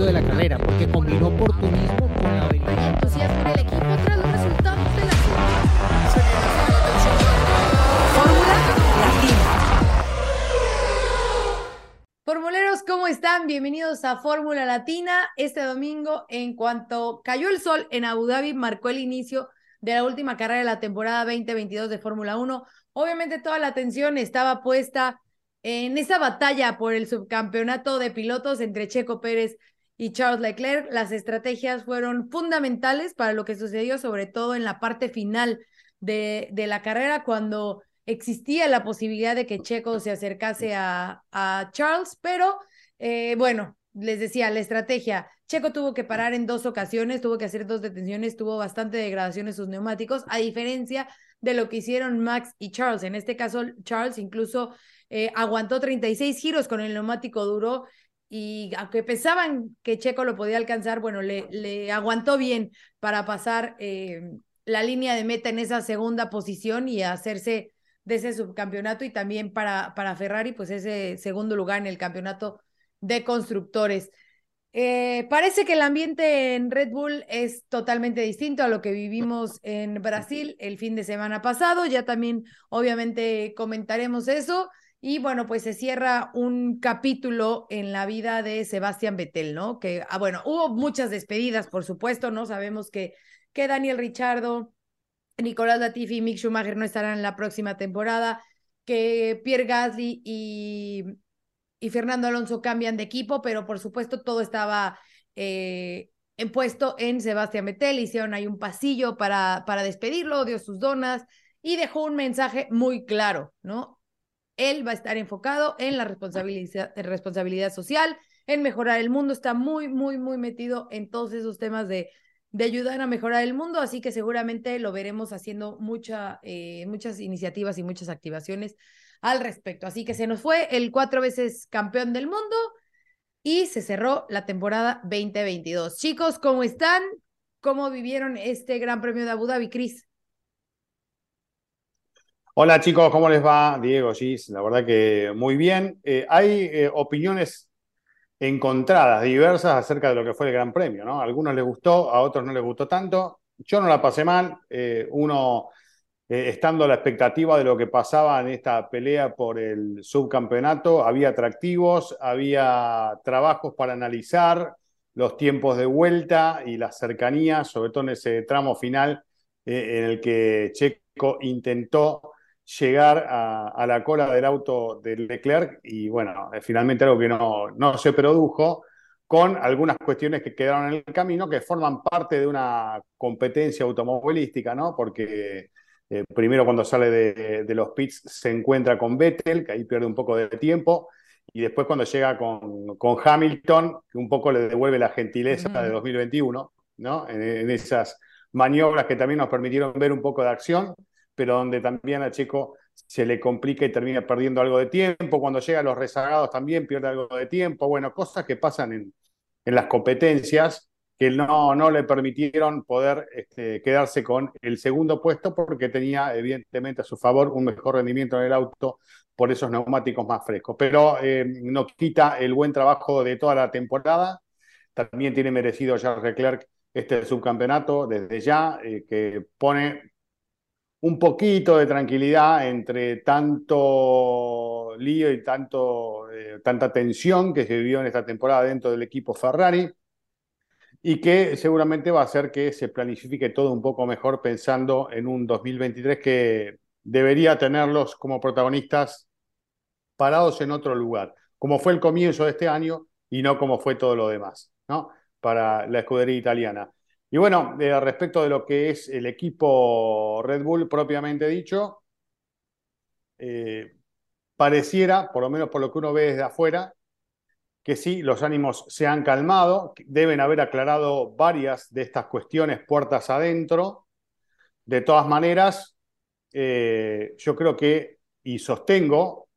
éxito de la carrera, porque combinó oportunismo con la habilidad. entusiasmo el equipo tras los resultados de la Fórmula Latina. Formuleros, ¿cómo están? Bienvenidos a Fórmula Latina. Este domingo, en cuanto cayó el sol en Abu Dhabi, marcó el inicio de la última carrera de la temporada 2022 de Fórmula 1. Obviamente toda la atención estaba puesta en esa batalla por el subcampeonato de pilotos entre Checo Pérez y Charles Leclerc. Las estrategias fueron fundamentales para lo que sucedió, sobre todo en la parte final de, de la carrera, cuando existía la posibilidad de que Checo se acercase a, a Charles, pero eh, bueno, les decía, la estrategia. Checo tuvo que parar en dos ocasiones, tuvo que hacer dos detenciones, tuvo bastante degradación en sus neumáticos, a diferencia de lo que hicieron Max y Charles. En este caso, Charles incluso eh, aguantó 36 giros con el neumático duro y aunque pensaban que Checo lo podía alcanzar, bueno, le, aguantó bien para pasar eh, la línea de meta en esa segunda posición y hacerse de ese subcampeonato y también para, para Ferrari, pues ese segundo lugar en el campeonato de constructores. Eh, parece que el ambiente en Red Bull es totalmente distinto a lo que vivimos en Brasil el fin de semana pasado. Ya también, obviamente, comentaremos eso. Y bueno, pues se cierra un capítulo en la vida de Sebastián Vettel, ¿no? Que, ah, bueno, hubo muchas despedidas, por supuesto, ¿no? Sabemos que, que Daniel Richardo, Nicolás Latifi y Mick Schumacher no estarán en la próxima temporada, que Pierre Gasly y y Fernando Alonso cambian de equipo, pero por supuesto todo estaba eh, puesto en Sebastián Vettel, hicieron ahí un pasillo para, para despedirlo, dio sus donas y dejó un mensaje muy claro, ¿no? Él va a estar enfocado en la responsabilidad, social, en mejorar el mundo, está muy, muy, muy metido en todos esos temas de, de ayudar a mejorar el mundo, así que seguramente lo veremos haciendo mucha, eh, muchas iniciativas y muchas activaciones al respecto. Así que se nos fue el cuatro veces campeón del mundo y se cerró la temporada 2022. Chicos, ¿cómo están? ¿Cómo vivieron este Gran Premio de Abu Dhabi, Cris? Hola chicos, ¿cómo les va? Diego, Gis, la verdad que muy bien. Eh, hay eh, opiniones encontradas, diversas acerca de lo que fue el Gran Premio, ¿no? A algunos les gustó, a otros no les gustó tanto. Yo no la pasé mal. Eh, uno estando a la expectativa de lo que pasaba en esta pelea por el subcampeonato, había atractivos, había trabajos para analizar los tiempos de vuelta y la cercanía, sobre todo en ese tramo final en el que Checo intentó llegar a, la cola del auto de Leclerc y bueno, eh, finalmente algo que no, no se produjo con algunas cuestiones que quedaron en el camino que forman parte de una competencia automovilística, ¿no? Porque eh, primero cuando sale de, los pits se encuentra con Vettel, que ahí pierde un poco de tiempo, y después cuando llega con, con Hamilton, que un poco le devuelve la gentileza de 2021, ¿no? En, esas maniobras que también nos permitieron ver un poco de acción, pero donde también a Checo se le complica y termina perdiendo algo de tiempo. Cuando llega a los rezagados también pierde algo de tiempo. Bueno, cosas que pasan en, en las competencias que no, no le permitieron poder este, quedarse con el segundo puesto porque tenía evidentemente a su favor un mejor rendimiento en el auto por esos neumáticos más frescos. Pero eh, no quita el buen trabajo de toda la temporada. También tiene merecido Charles Leclerc este subcampeonato desde ya, eh, que pone un poquito de tranquilidad entre tanto lío y tanto, eh, tanta tensión que se vivió en esta temporada dentro del equipo Ferrari y que seguramente va a hacer que se planifique todo un poco mejor pensando en un 2023 que debería tenerlos como protagonistas parados en otro lugar, como fue el comienzo de este año y no como fue todo lo demás, ¿no? Para la escudería italiana. Y bueno, eh, respecto de lo que es el equipo Red Bull propiamente dicho, eh, pareciera, por lo menos por lo que uno ve desde afuera, que sí, los ánimos se han calmado, deben haber aclarado varias de estas cuestiones puertas adentro. De todas maneras, eh, yo creo que, y sostengo,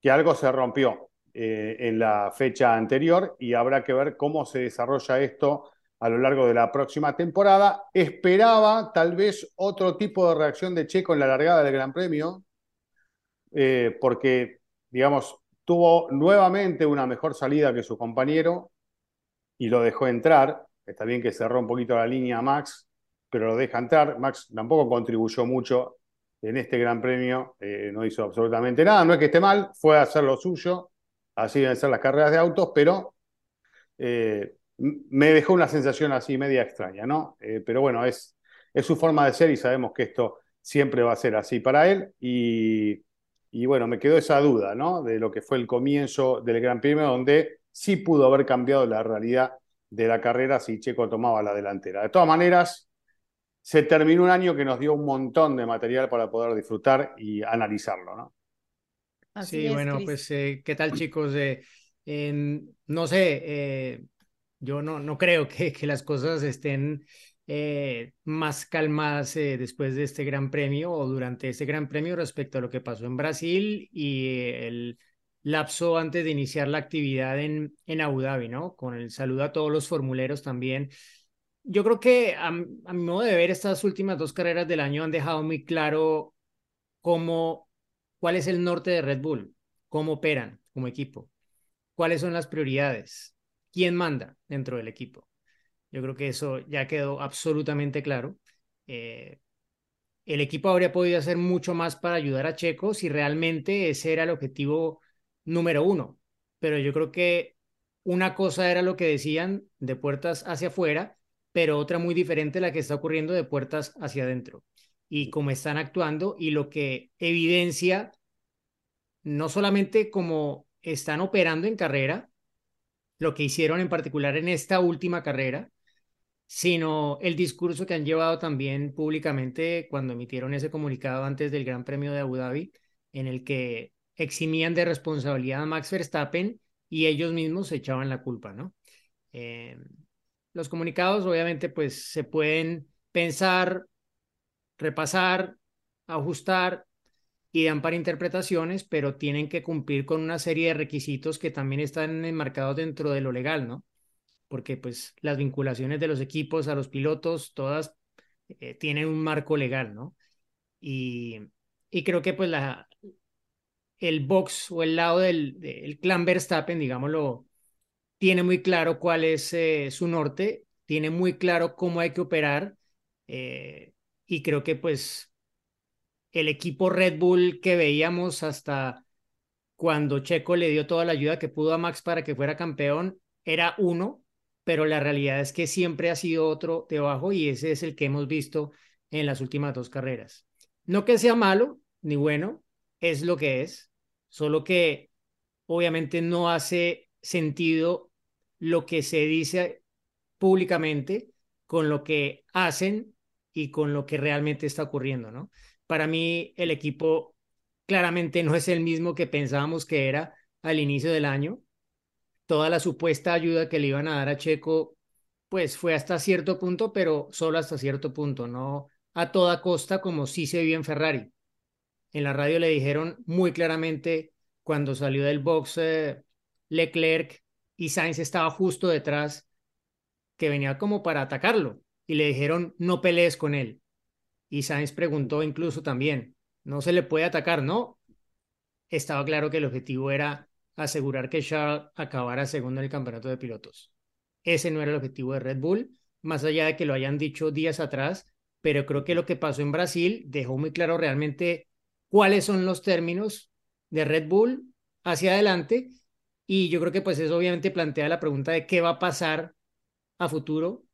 que algo se rompió en la fecha anterior y habrá que ver cómo se desarrolla esto a lo largo de la próxima temporada. Esperaba tal vez otro tipo de reacción de Checo en la largada del Gran Premio, eh, porque, digamos, tuvo nuevamente una mejor salida que su compañero, y lo dejó entrar. Está bien que cerró un poquito la línea Max, pero lo deja entrar. Max tampoco contribuyó mucho en este Gran Premio, eh, no hizo absolutamente nada. No es que esté mal, fue a hacer lo suyo, así deben ser las carreras de autos, pero eh, me dejó una sensación así media extraña, ¿no? Eh, pero bueno, es, es su forma de ser y sabemos que esto siempre va a ser así para él. Y, y bueno, me quedó esa duda, ¿no? De lo que fue el comienzo del Gran Premio, donde sí pudo haber cambiado la realidad de la carrera si Checo tomaba la delantera. De todas maneras, se terminó un año que nos dio un montón de material para poder disfrutar y analizarlo, ¿no? sí, bueno, pues, eh, ¿qué tal, chicos? Eh, no sé, eh, yo no, no creo que, que las cosas estén más calmadas después de este Gran Premio o durante este Gran Premio respecto a lo que pasó en Brasil y el lapso antes de iniciar la actividad en, en Abu Dhabi, ¿no? Con el saludo a todos los formuleros también. Yo creo que a, a mi modo de ver, estas últimas dos carreras del año han dejado muy claro cómo, cuál es el norte de Red Bull, cómo operan como equipo, cuáles son las prioridades, quién manda dentro del equipo. Yo creo que eso ya quedó absolutamente claro. Eh, el equipo habría podido hacer mucho más para ayudar a Checo si realmente ese era el objetivo número uno. Pero yo creo que una cosa era lo que decían de puertas hacia afuera, pero otra muy diferente la que está ocurriendo de puertas hacia adentro. Y cómo están actuando y lo que evidencia no solamente cómo están operando en carrera, lo que hicieron en particular en esta última carrera, sino el discurso que han llevado también públicamente cuando emitieron ese comunicado antes del Gran Premio de Abu Dhabi, en el que eximían de responsabilidad a Max Verstappen y ellos mismos se echaban la culpa, ¿no? Eh, los comunicados obviamente pues se pueden pensar, repasar, ajustar y dan para interpretaciones, pero tienen que cumplir con una serie de requisitos que también están enmarcados dentro de lo legal, ¿no? Porque pues las vinculaciones de los equipos a los pilotos, todas eh, tienen un marco legal, ¿no? Y, y creo que pues la, el box o el lado del, del clan Verstappen, digámoslo, tiene muy claro cuál es eh, su norte, tiene muy claro cómo hay que operar eh, y creo que pues el equipo Red Bull que veíamos hasta cuando Checo le dio toda la ayuda que pudo a Max para que fuera campeón era uno, pero la realidad es que siempre ha sido otro debajo y ese es el que hemos visto en las últimas dos carreras. No que sea malo ni bueno, es lo que es solo que obviamente no hace sentido lo que se dice públicamente con lo que hacen y con lo que realmente está ocurriendo, ¿no? Para mí el equipo claramente no es el mismo que pensábamos que era al inicio del año. Toda la supuesta ayuda que le iban a dar a Checo, pues fue hasta cierto punto, pero solo hasta cierto punto, no a toda costa como sí se vio en Ferrari en la radio le dijeron muy claramente cuando salió del box eh, Leclerc y Sainz estaba justo detrás, que venía como para atacarlo. Y le dijeron, no pelees con él. Y Sainz preguntó incluso también, ¿no se le puede atacar? No. Estaba claro que el objetivo era asegurar que Charles acabara segundo en el campeonato de pilotos. Ese no era el objetivo de Red Bull, más allá de que lo hayan dicho días atrás, pero creo que lo que pasó en Brasil dejó muy claro realmente cuáles son los términos de Red Bull hacia adelante y yo creo que pues eso obviamente plantea la pregunta de qué va a pasar a futuro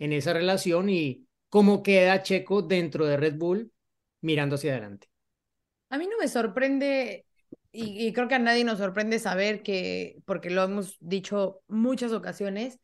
en esa relación y cómo queda Checo dentro de Red Bull mirando hacia adelante. A mí no me sorprende y, creo que a nadie nos sorprende saber que, porque lo hemos dicho muchas ocasiones,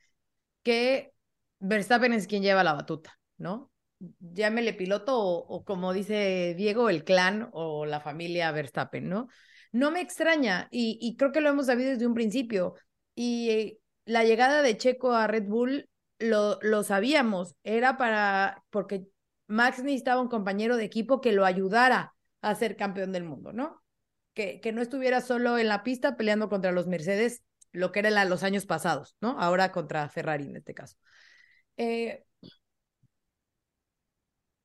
que Verstappen es quien lleva la batuta, ¿no? llámele piloto o, como dice Diego, el clan o la familia Verstappen, ¿no? No me extraña y, creo que lo hemos sabido desde un principio. Y la llegada de Checo a Red Bull lo, lo sabíamos, era para, porque Max necesitaba un compañero de equipo que lo ayudara a ser campeón del mundo, ¿no? Que, que no estuviera solo en la pista peleando contra los Mercedes, lo que era los años pasados, ¿no? Ahora contra Ferrari en este caso. Eh,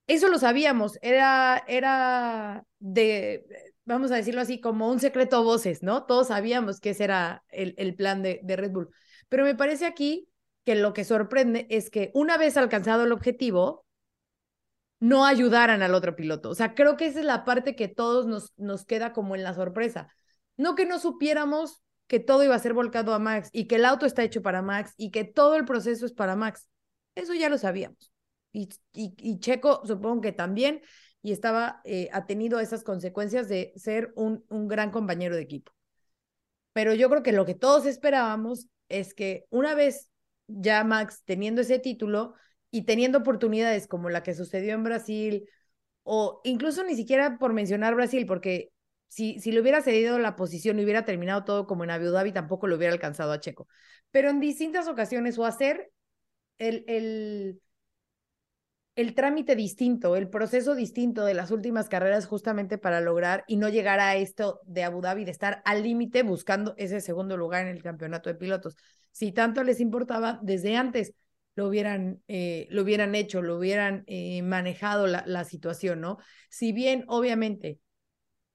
eso lo sabíamos, era, era de, vamos a decirlo así, como un secreto a voces, ¿no? Todos sabíamos que ese era el, el plan de, de Red Bull. Pero me parece aquí que lo que sorprende es que una vez alcanzado el objetivo, no ayudaran al otro piloto. O sea, creo que esa es la parte que todos nos, nos queda como en la sorpresa. No que no supiéramos que todo iba a ser volcado a Max y que el auto está hecho para Max y que todo el proceso es para Max. Eso ya lo sabíamos. Y, y, Checo supongo que también, y estaba, eh, ha tenido esas consecuencias de ser un, un gran compañero de equipo. Pero yo creo que lo que todos esperábamos es que una vez ya Max teniendo ese título y teniendo oportunidades como la que sucedió en Brasil, o incluso ni siquiera por mencionar Brasil, porque si, si le hubiera cedido la posición y hubiera terminado todo como en Abu Dhabi, tampoco lo hubiera alcanzado a Checo. Pero en distintas ocasiones, o hacer el, el, el trámite distinto, el proceso distinto de las últimas carreras justamente para lograr y no llegar a esto de Abu Dhabi, de estar al límite buscando ese segundo lugar en el campeonato de pilotos. Si tanto les importaba, desde antes lo hubieran, eh, lo hubieran hecho, lo hubieran eh, manejado la, situación, ¿no? Si bien, obviamente,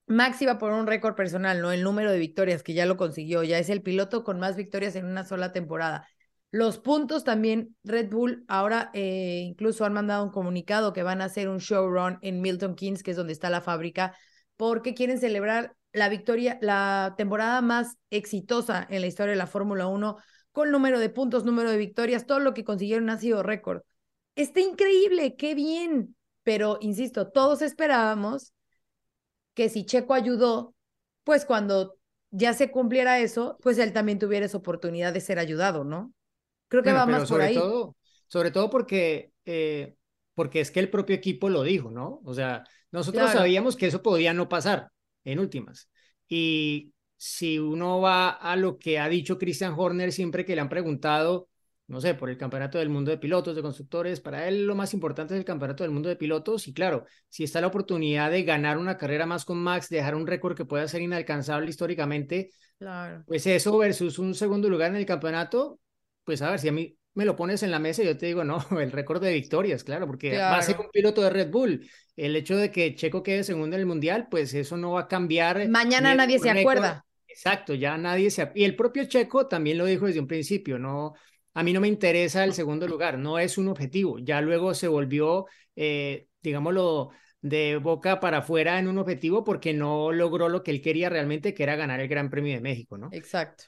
Max iba por un récord personal, ¿no? El número de victorias que ya lo consiguió, ya es el piloto con más victorias en una sola temporada. Los puntos también, Red Bull ahora eh, incluso han mandado un comunicado que van a hacer un showrun en Milton Keynes, que es donde está la fábrica, porque quieren celebrar la victoria, la temporada más exitosa en la historia de la Fórmula 1, con número de puntos, número de victorias, todo lo que consiguieron ha sido récord. Está increíble, qué bien, pero insisto, todos esperábamos que si Checo ayudó, pues cuando ya se cumpliera eso, pues él también tuviera esa oportunidad de ser ayudado, ¿no? Creo que va más sobre por ahí. Todo, sobre todo porque, eh, porque es que el propio equipo lo dijo, ¿no? O sea, nosotros sabíamos que eso podía no pasar en últimas. Y si uno va a lo que ha dicho Christian Horner siempre que le han preguntado, no sé, por el campeonato del mundo de pilotos, de constructores, para él lo más importante es el campeonato del mundo de pilotos. Y claro, si está la oportunidad de ganar una carrera más con Max, dejar un récord que pueda ser inalcanzable históricamente, claro. pues eso versus un segundo lugar en el campeonato, pues a ver, si a mí me lo pones en la mesa, yo te digo, no, el récord de victorias, claro, porque va a ser un piloto de Red Bull. El hecho de que Checo quede segundo en el Mundial, pues eso no va a cambiar. Mañana nadie se acuerda. Exacto, ya nadie se... Y el propio Checo también lo dijo desde un principio, no, a mí no me interesa el segundo lugar, no es un objetivo. Ya luego se volvió, eh, digámoslo, de boca para afuera en un objetivo porque no logró lo que él quería realmente, que era ganar el Gran Premio de México, ¿no? Exacto.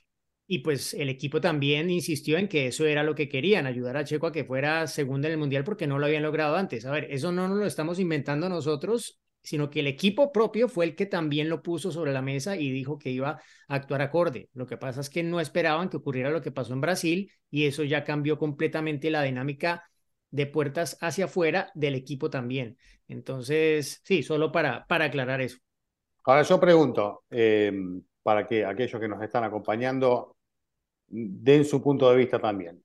Y pues el equipo también insistió en que eso era lo que querían, ayudar a Checo a que fuera segundo en el Mundial porque no lo habían logrado antes. A ver, eso no nos lo estamos inventando nosotros, sino que el equipo propio fue el que también lo puso sobre la mesa y dijo que iba a actuar acorde. Lo que pasa es que no esperaban que ocurriera lo que pasó en Brasil y eso ya cambió completamente la dinámica de puertas hacia afuera del equipo también. Entonces, sí, solo para, para aclarar eso. Ahora yo pregunto, eh, para que aquellos que nos están acompañando den su punto de vista también.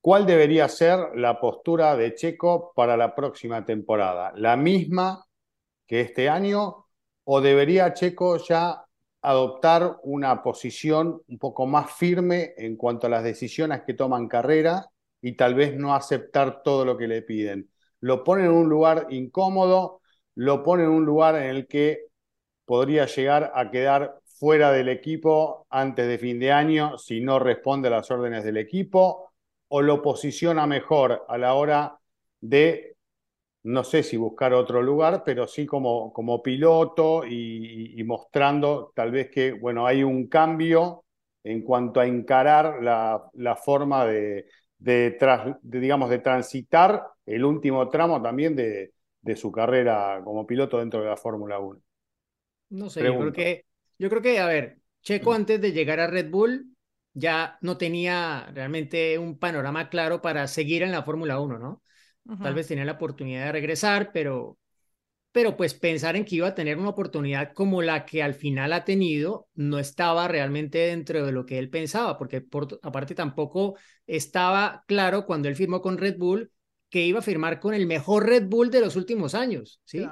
¿Cuál debería ser la postura de Checo para la próxima temporada? ¿La misma que este año o debería Checo ya adoptar una posición un poco más firme en cuanto a las decisiones que toman carrera y tal vez no aceptar todo lo que le piden? Lo pone en un lugar incómodo, lo pone en un lugar en el que podría llegar a quedar fuera del equipo antes de fin de año si no responde a las órdenes del equipo o lo posiciona mejor a la hora de, no sé si buscar otro lugar, pero sí como, como piloto y, mostrando tal vez que, bueno, hay un cambio en cuanto a encarar la, forma de, de, digamos, de transitar el último tramo también de, de su carrera como piloto dentro de la Fórmula 1. No sé, yo creo que yo creo que, a ver, Checo antes de llegar a Red Bull ya no tenía realmente un panorama claro para seguir en la Fórmula 1, ¿no? Tal vez tenía la oportunidad de regresar, pero, pero pues pensar en que iba a tener una oportunidad como la que al final ha tenido no estaba realmente dentro de lo que él pensaba, porque por, aparte tampoco estaba claro cuando él firmó con Red Bull que iba a firmar con el mejor Red Bull de los últimos años, ¿sí?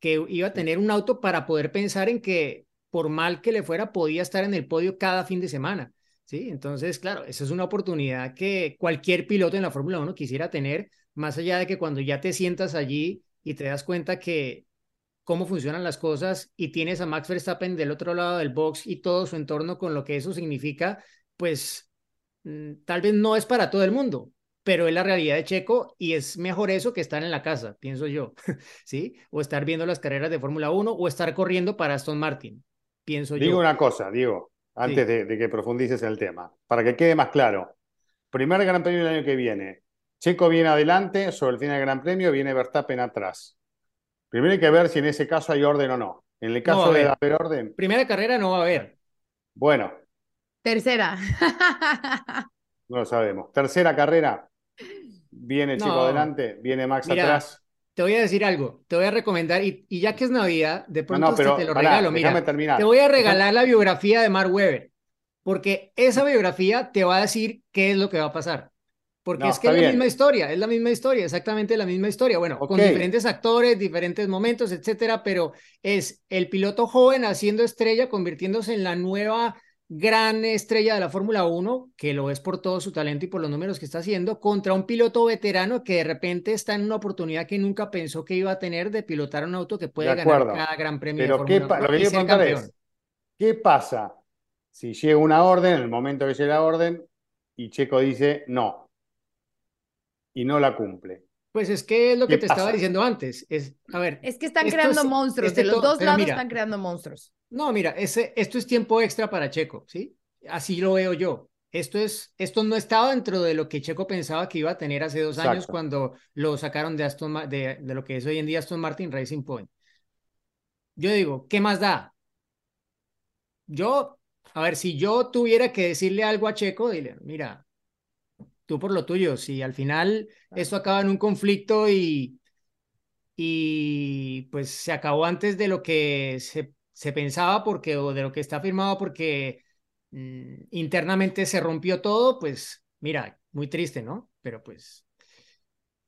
Que iba a tener un auto para poder pensar en que por mal que le fuera, podía estar en el podio cada fin de semana. ¿Sí? Entonces, claro, esa es una oportunidad que cualquier piloto en la Fórmula 1 quisiera tener, más allá de que cuando ya te sientas allí y te das cuenta que cómo funcionan las cosas y tienes a Max Verstappen del otro lado del box y todo su entorno con lo que eso significa, pues mm, tal vez no es para todo el mundo, pero es la realidad de Checo y es mejor eso que estar en la casa, pienso yo, ¿sí? O estar viendo las carreras de Fórmula 1 o estar corriendo para Aston Martin, pienso yo. Digo una cosa, Diego, antes de, de, que profundices en el tema, para que quede más claro. Primer Gran Premio del año que viene, Checo viene adelante, sobre el final del Gran Premio viene Verstappen atrás. Primero hay que ver si en ese caso hay orden o no. En el caso de haber orden. Primera carrera no va a haber. Bueno. Tercera. no lo sabemos. Tercera carrera. Viene Checo adelante, viene Max atrás. Te voy a decir algo, te voy a recomendar, y, ya que es Navidad, de pronto te lo regalo. Mira, te voy a regalar la biografía de Mark Webber, porque esa biografía te va a decir qué es lo que va a pasar. Porque es que es la misma historia, es la misma historia, exactamente la misma historia. Bueno, con diferentes actores, diferentes momentos, etcétera, pero es el piloto joven haciendo estrella, convirtiéndose en la nueva gran estrella de la Fórmula 1, que lo es por todo su talento y por los números que está haciendo, contra un piloto veterano que de repente está en una oportunidad que nunca pensó que iba a tener de pilotar un auto que puede ganar cada gran premio pero de Fórmula 1. Lo que quiero preguntar es, ¿qué pasa si llega una orden, en el momento que llega la orden, y Checo dice no? y no la cumple. Pues es que es lo que te estaba diciendo antes. Es, a ver. Es que están creando monstruos. Este de los dos lados están creando monstruos. No, mira, ese, esto es tiempo extra para Checo, ¿sí? Así lo veo yo. Esto, es, esto no estaba dentro de lo que Checo pensaba que iba a tener hace dos años cuando lo sacaron de, Aston, de, de lo que es hoy en día Aston Martin Racing Point. Yo digo, ¿qué más da? Yo, a ver, si yo tuviera que decirle algo a Checo, dile, mira, tú por lo tuyo. Si al final esto acaba en un conflicto y, y pues se acabó antes de lo que se, se pensaba porque o de lo que está firmado porque mm, internamente se rompió todo, pues mira, muy triste, ¿no? Pero pues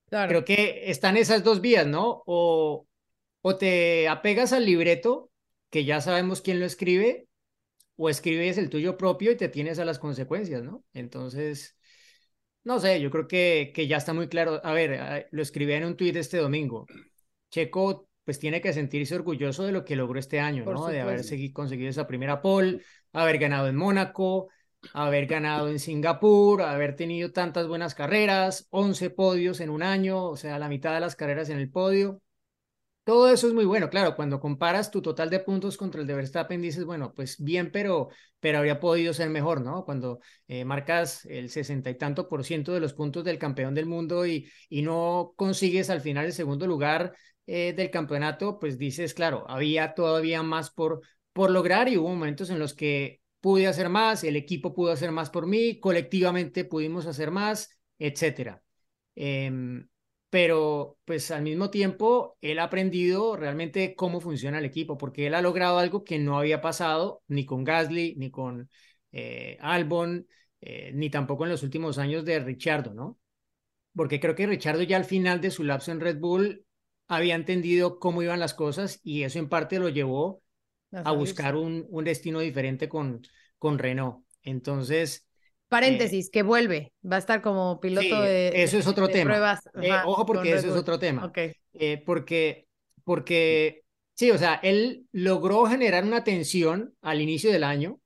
creo que están esas dos vías, ¿no? O, o te apegas al libreto, que ya sabemos quién lo escribe, o escribes el tuyo propio y te tienes a las consecuencias, ¿no? Entonces, no sé, yo creo que, que ya está muy claro. A ver, lo escribí en un tuit este domingo. Checo pues tiene que sentirse orgulloso de lo que logró este año, ¿no? De haber conseguido esa primera pole, haber ganado en Mónaco, haber ganado en Singapur, haber tenido tantas buenas carreras, 11 podios en un año, o sea, la mitad de las carreras en el podio. Todo eso es muy bueno, claro, cuando comparas tu total de puntos contra el de Verstappen, dices, bueno, pues bien, pero, pero habría podido ser mejor, ¿no? Cuando eh, marcas el sesenta y tanto por ciento de los puntos del campeón del mundo y, no consigues al final el segundo lugar eh, del campeonato, pues dices, claro, había todavía más por, por lograr y hubo momentos en los que pude hacer más, el equipo pudo hacer más por mí, colectivamente pudimos hacer más, etcétera. Em, pero pues al mismo tiempo él ha aprendido realmente cómo funciona el equipo, porque él ha logrado algo que no había pasado ni con Gasly, ni con eh, Albon, eh, ni tampoco en los últimos años de Richardo, ¿no? Porque creo que Richardo ya al final de su lapso en Red Bull había entendido cómo iban las cosas y eso en parte lo llevó a buscar un, un destino diferente con, con Renault. Entonces, Paréntesis, que vuelve, va a estar como piloto de, eso es otro tema. Eh, ojo porque eso es otro tema. Eh, porque, porque, sí, o sea, él logró generar una tensión al inicio del año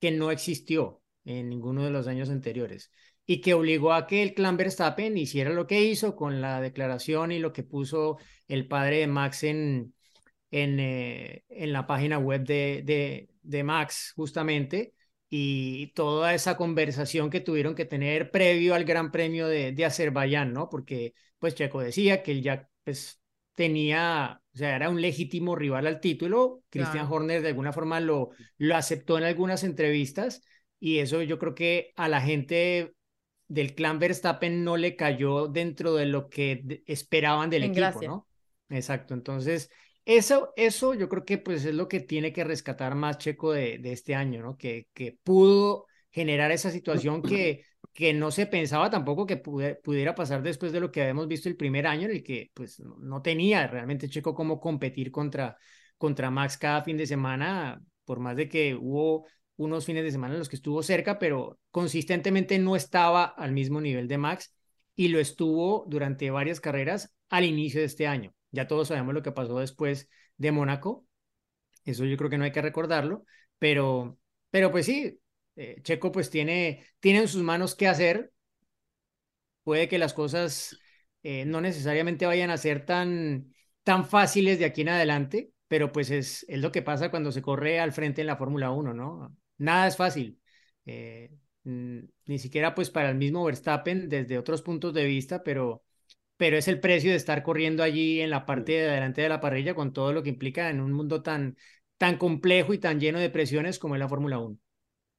que no existió en ninguno de los años anteriores y que obligó a que el clan Verstappen hiciera lo que hizo con la declaración y lo que puso el padre de Max en, en, eh, en la página web de, de, de Max, justamente y toda esa conversación que tuvieron que tener previo al Gran Premio de, de Azerbaiyán, ¿no? Porque pues Checo decía que él ya pues tenía, o sea, era un legítimo rival al título. Christian Horner de alguna forma lo, lo aceptó en algunas entrevistas y eso yo creo que a la gente del clan Verstappen no le cayó dentro de lo que esperaban del equipo, ¿no? Exacto, entonces eso, eso yo creo que pues es lo que tiene que rescatar más Checo de, este año, ¿no? Que, que pudo generar esa situación que, que no se pensaba tampoco que pudiera pasar después de lo que habíamos visto el primer año en el que pues no tenía realmente Checo cómo competir contra, contra Max cada fin de semana, por más de que hubo unos fines de semana en los que estuvo cerca, pero consistentemente no estaba al mismo nivel de Max y lo estuvo durante varias carreras al inicio de este año. Ya todos sabemos lo que pasó después de Mónaco. Eso yo creo que no hay que recordarlo, pero, pero pues sí, eh, Checo pues tiene, tiene en sus manos qué hacer. Puede que las cosas eh, no necesariamente vayan a ser tan, tan fáciles de aquí en adelante, pero pues es, es lo que pasa cuando se corre al frente en la Fórmula 1, ¿no? Nada es fácil. Eh, ni siquiera pues para el mismo Verstappen desde otros puntos de vista, pero, pero es el precio de estar corriendo allí en la parte de adelante de la parrilla con todo lo que implica en un mundo tan, tan complejo y tan lleno de presiones como es la Fórmula 1.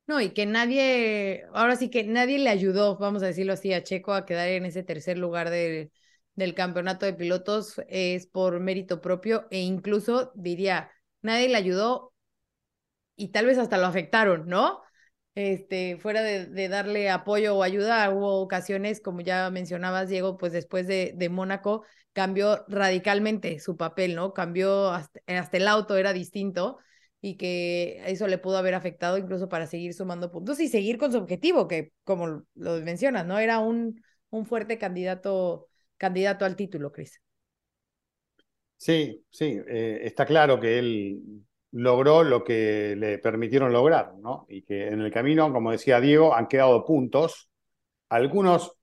No, y que nadie, ahora sí que nadie le ayudó, vamos a decirlo así, a Checo a quedar en ese tercer lugar del campeonato de pilotos es por mérito propio e incluso diría, nadie le ayudó y tal vez hasta lo afectaron, ¿no? Este, fuera de, darle apoyo o ayuda, hubo ocasiones, como ya mencionabas, Diego, pues después de, de Mónaco cambió radicalmente su papel, ¿no? Cambió hasta, hasta el auto, era distinto y que eso le pudo haber afectado incluso para seguir sumando puntos y seguir con su objetivo, que como lo mencionas, ¿no? Era un, un fuerte candidato, candidato al título, Cris. Sí, sí, eh, está claro que él logró lo que le permitieron lograr, ¿no? Y que en el camino, como decía Diego, han quedado puntos, algunos,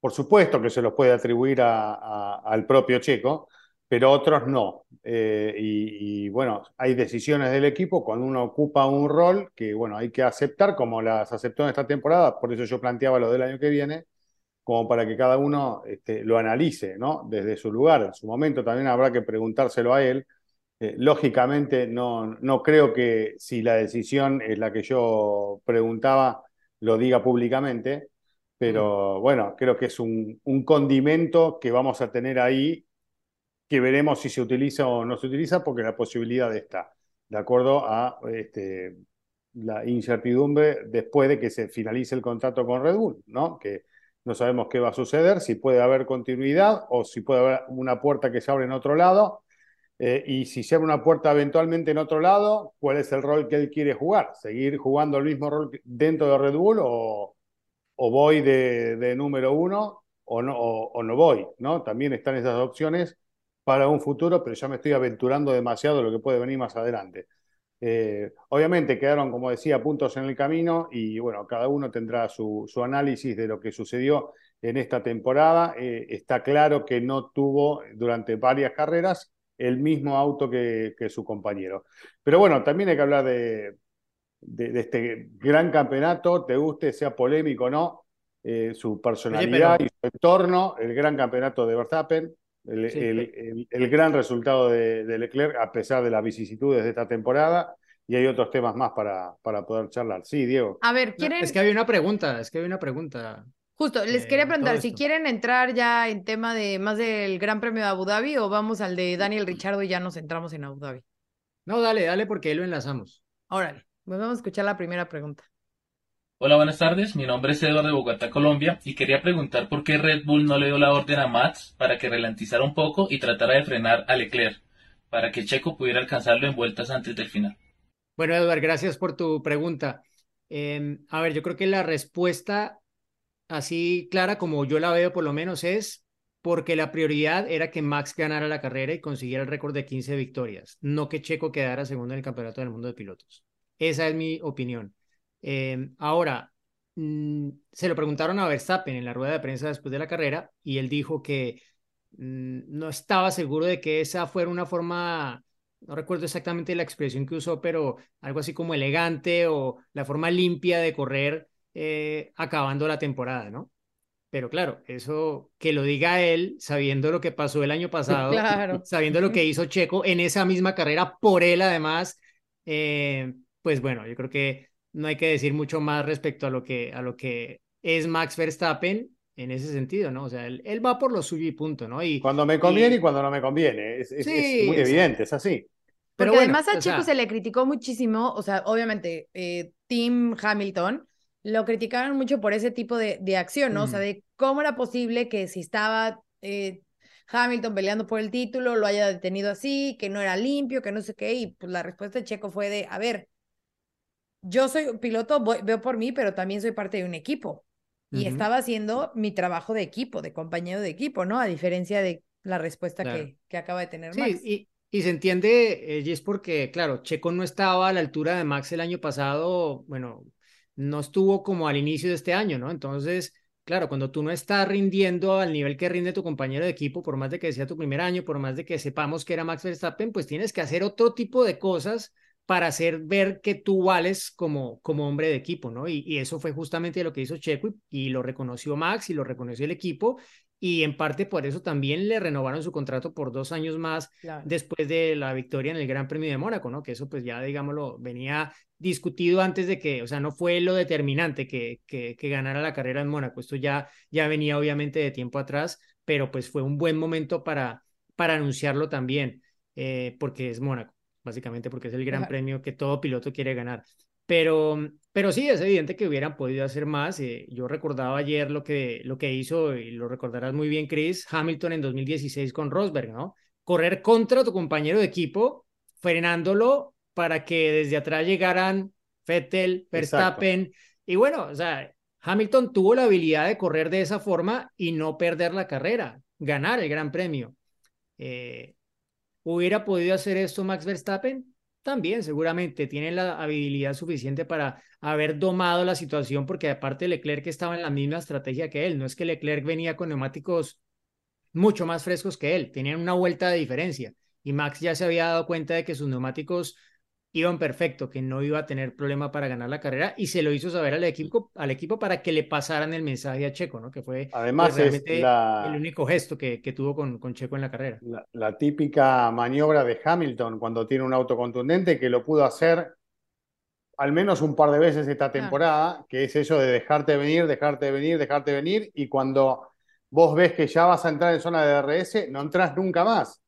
por supuesto que se los puede atribuir al propio Checo, pero otros no. Eh, y, bueno, hay decisiones del equipo cuando uno ocupa un rol que, bueno, hay que aceptar como las aceptó en esta temporada, por eso yo planteaba lo del año que viene, como para que cada uno este, lo analice, ¿no? Desde su lugar. En su momento también habrá que preguntárselo a él. Eh, lógicamente, no, no creo que si la decisión es la que yo preguntaba, lo diga públicamente, pero bueno, creo que es un, un condimento que vamos a tener ahí que veremos si se utiliza o no se utiliza, porque la posibilidad está, de acuerdo a este, la incertidumbre después de que se finalice el contrato con Red Bull, ¿no? Que no sabemos qué va a suceder, si puede haber continuidad o si puede haber una puerta que se abre en otro lado. Eh, y si abre una puerta eventualmente en otro lado, ¿cuál es el rol que él quiere jugar? ¿Seguir jugando el mismo rol dentro de Red Bull o, voy de, número uno o no, o no voy? ¿no? También están esas opciones para un futuro, pero ya me estoy aventurando demasiado lo que puede venir más adelante. Eh, obviamente quedaron, como decía, puntos en el camino y bueno, cada uno tendrá su, análisis de lo que sucedió en esta temporada. Eh, está claro que no tuvo durante varias carreras el mismo auto que, su compañero. Pero bueno, también hay que hablar de, de, este gran campeonato, te guste, sea polémico o no, eh, su personalidad y su entorno, el gran campeonato de Verstappen, el, gran resultado de, Leclerc a pesar de las vicisitudes de esta temporada. Y hay otros temas más para, para poder charlar. Sí, Diego. A ver, ¿quieren...? es que había una pregunta, es que había una pregunta. Justo, les quería preguntar si quieren entrar ya en tema de más del Gran Premio de Abu Dhabi o vamos al de Daniel Richardo y ya nos centramos en Abu Dhabi. No, dale, dale porque ahí lo enlazamos. Órale, pues vamos a escuchar la primera pregunta. Hola, buenas tardes. Mi nombre es Eduardo de Bogotá, Colombia, y quería preguntar por qué Red Bull no le dio la orden a Max para que ralentizara un poco y tratara de frenar a Leclerc, para que Checo pudiera alcanzarlo en vueltas antes del final. Bueno, Eduardo, gracias por tu pregunta. Em, a ver, yo creo que la respuesta, así clara como yo la veo por lo menos, es porque la prioridad era que Max ganara la carrera y consiguiera el récord de 15 victorias, no que Checo quedara segundo en el Campeonato del Mundo de Pilotos. Esa es mi opinión. Em, ahora, mm, se lo preguntaron a Verstappen en la rueda de prensa después de la carrera y él dijo que mm, no estaba seguro de que esa fuera una forma, no recuerdo exactamente la expresión que usó, pero algo así como elegante o la forma limpia de correr eh, acabando la temporada, ¿no? Pero claro, eso que lo diga él, sabiendo lo que pasó el año pasado, sabiendo lo que hizo Checo en esa misma carrera por él además, eh, pues bueno, yo creo que no hay que decir mucho más respecto a lo que, a lo que es Max Verstappen en ese sentido, ¿no? O sea, él, va por lo suyo y punto, ¿no? Y, cuando me conviene y, cuando no me conviene, es, muy evidente, es así. Pero Porque además a Checo se le criticó muchísimo, o sea, obviamente, eh, Tim Hamilton lo criticaron mucho por ese tipo de, de acción, ¿no? O sea, de cómo era posible que si estaba eh, Hamilton peleando por el título, lo haya detenido así, que no era limpio, que no sé qué, y pues la respuesta de Checo fue de, a ver, yo soy piloto, veo por mí, pero también soy parte de un equipo. Y estaba haciendo mi trabajo de equipo, de compañero de equipo, ¿no? A diferencia de la respuesta que, que, acaba de tener Max. Sí, y, y se entiende, eh, es porque, claro, Checo no estaba a la altura de Max el año pasado, bueno, no estuvo como al inicio de este año, ¿no? Entonces, claro, cuando tú no estás rindiendo al nivel que rinde tu compañero de equipo, por más de que sea tu primer año, por más de que sepamos que era Max Verstappen, pues tienes que hacer otro tipo de cosas para hacer ver que tú vales como, como hombre de equipo, ¿no? Y, eso fue justamente lo que hizo Checo y, lo reconoció Max y lo reconoció el equipo y en parte por eso también le renovaron su contrato por dos años más después de la victoria en el Gran Premio de Mónaco, ¿no? Que eso pues ya, digámoslo, venía discutido antes de que, o sea, no fue lo determinante que, que, ganara la carrera en Mónaco, esto ya, ya venía obviamente de tiempo atrás, pero pues fue un buen momento para, para anunciarlo también, eh, porque es Mónaco básicamente porque es el gran premio que todo piloto quiere ganar. Pero, pero sí, es evidente que hubieran podido hacer más. Eh, yo recordaba ayer lo que, lo que hizo, y lo recordarás muy bien, Chris, Hamilton en 2016 con Rosberg, ¿no? Correr contra tu compañero de equipo, frenándolo para que desde atrás llegaran Vettel, Verstappen. Y bueno, o sea, Hamilton tuvo la habilidad de correr de esa forma y no perder la carrera, ganar el gran premio. Eh, ¿Hubiera podido hacer esto Max Verstappen? También, seguramente, tiene la habilidad suficiente para haber domado la situación, porque aparte Leclerc estaba en la misma estrategia que él. No es que Leclerc venía con neumáticos mucho más frescos que él, tenían una vuelta de diferencia. Y Max ya se había dado cuenta de que sus neumáticos iban perfecto, que no iba a tener problema para ganar la carrera y se lo hizo saber al equipo, al equipo para que le pasaran el mensaje a Checo, ¿no? Que fue pues, Además, el único gesto que, que tuvo con, con, Checo en la carrera. La, típica maniobra de Hamilton cuando tiene un auto contundente que lo pudo hacer al menos un par de veces esta temporada, que es eso de dejarte venir, dejarte venir, dejarte venir y cuando vos ves que ya vas a entrar en zona de DRS, no entras nunca más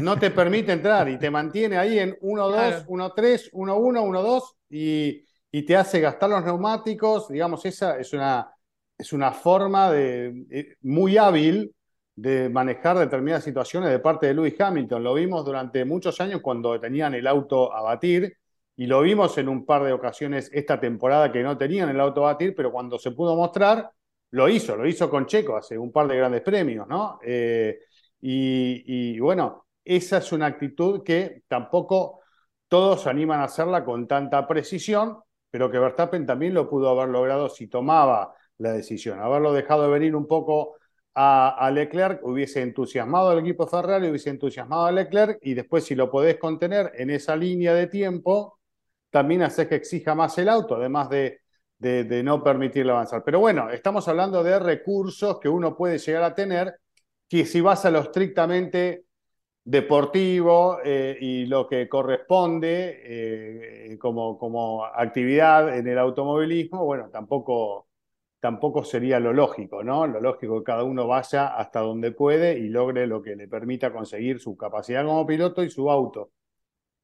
no te permite entrar y te mantiene ahí en 1-2, 1-3, 1-1, 1-2 y, y, te hace gastar los neumáticos. Digamos, esa es una, es una forma de, eh, muy hábil de manejar determinadas situaciones de parte de Lewis Hamilton. Lo vimos durante muchos años cuando tenían el auto a batir y lo vimos en un par de ocasiones esta temporada que no tenían el auto a batir, pero cuando se pudo mostrar, lo hizo, lo hizo con Checo hace un par de grandes premios, ¿no? Eh, y, bueno, esa es una actitud que tampoco todos animan a hacerla con tanta precisión, pero que Verstappen también lo pudo haber logrado si tomaba la decisión. Haberlo dejado de venir un poco a, Leclerc hubiese entusiasmado al equipo Ferrari, hubiese entusiasmado a Leclerc y después si lo podés contener en esa línea de tiempo, también haces que exija más el auto, además de, de no permitirle avanzar. Pero bueno, estamos hablando de recursos que uno puede llegar a tener que si vas a lo estrictamente deportivo eh, y lo que corresponde eh, como, como actividad en el automovilismo, bueno, tampoco, tampoco sería lo lógico, ¿no? Lo lógico es que cada uno vaya hasta donde puede y logre lo que le permita conseguir su capacidad como piloto y su auto.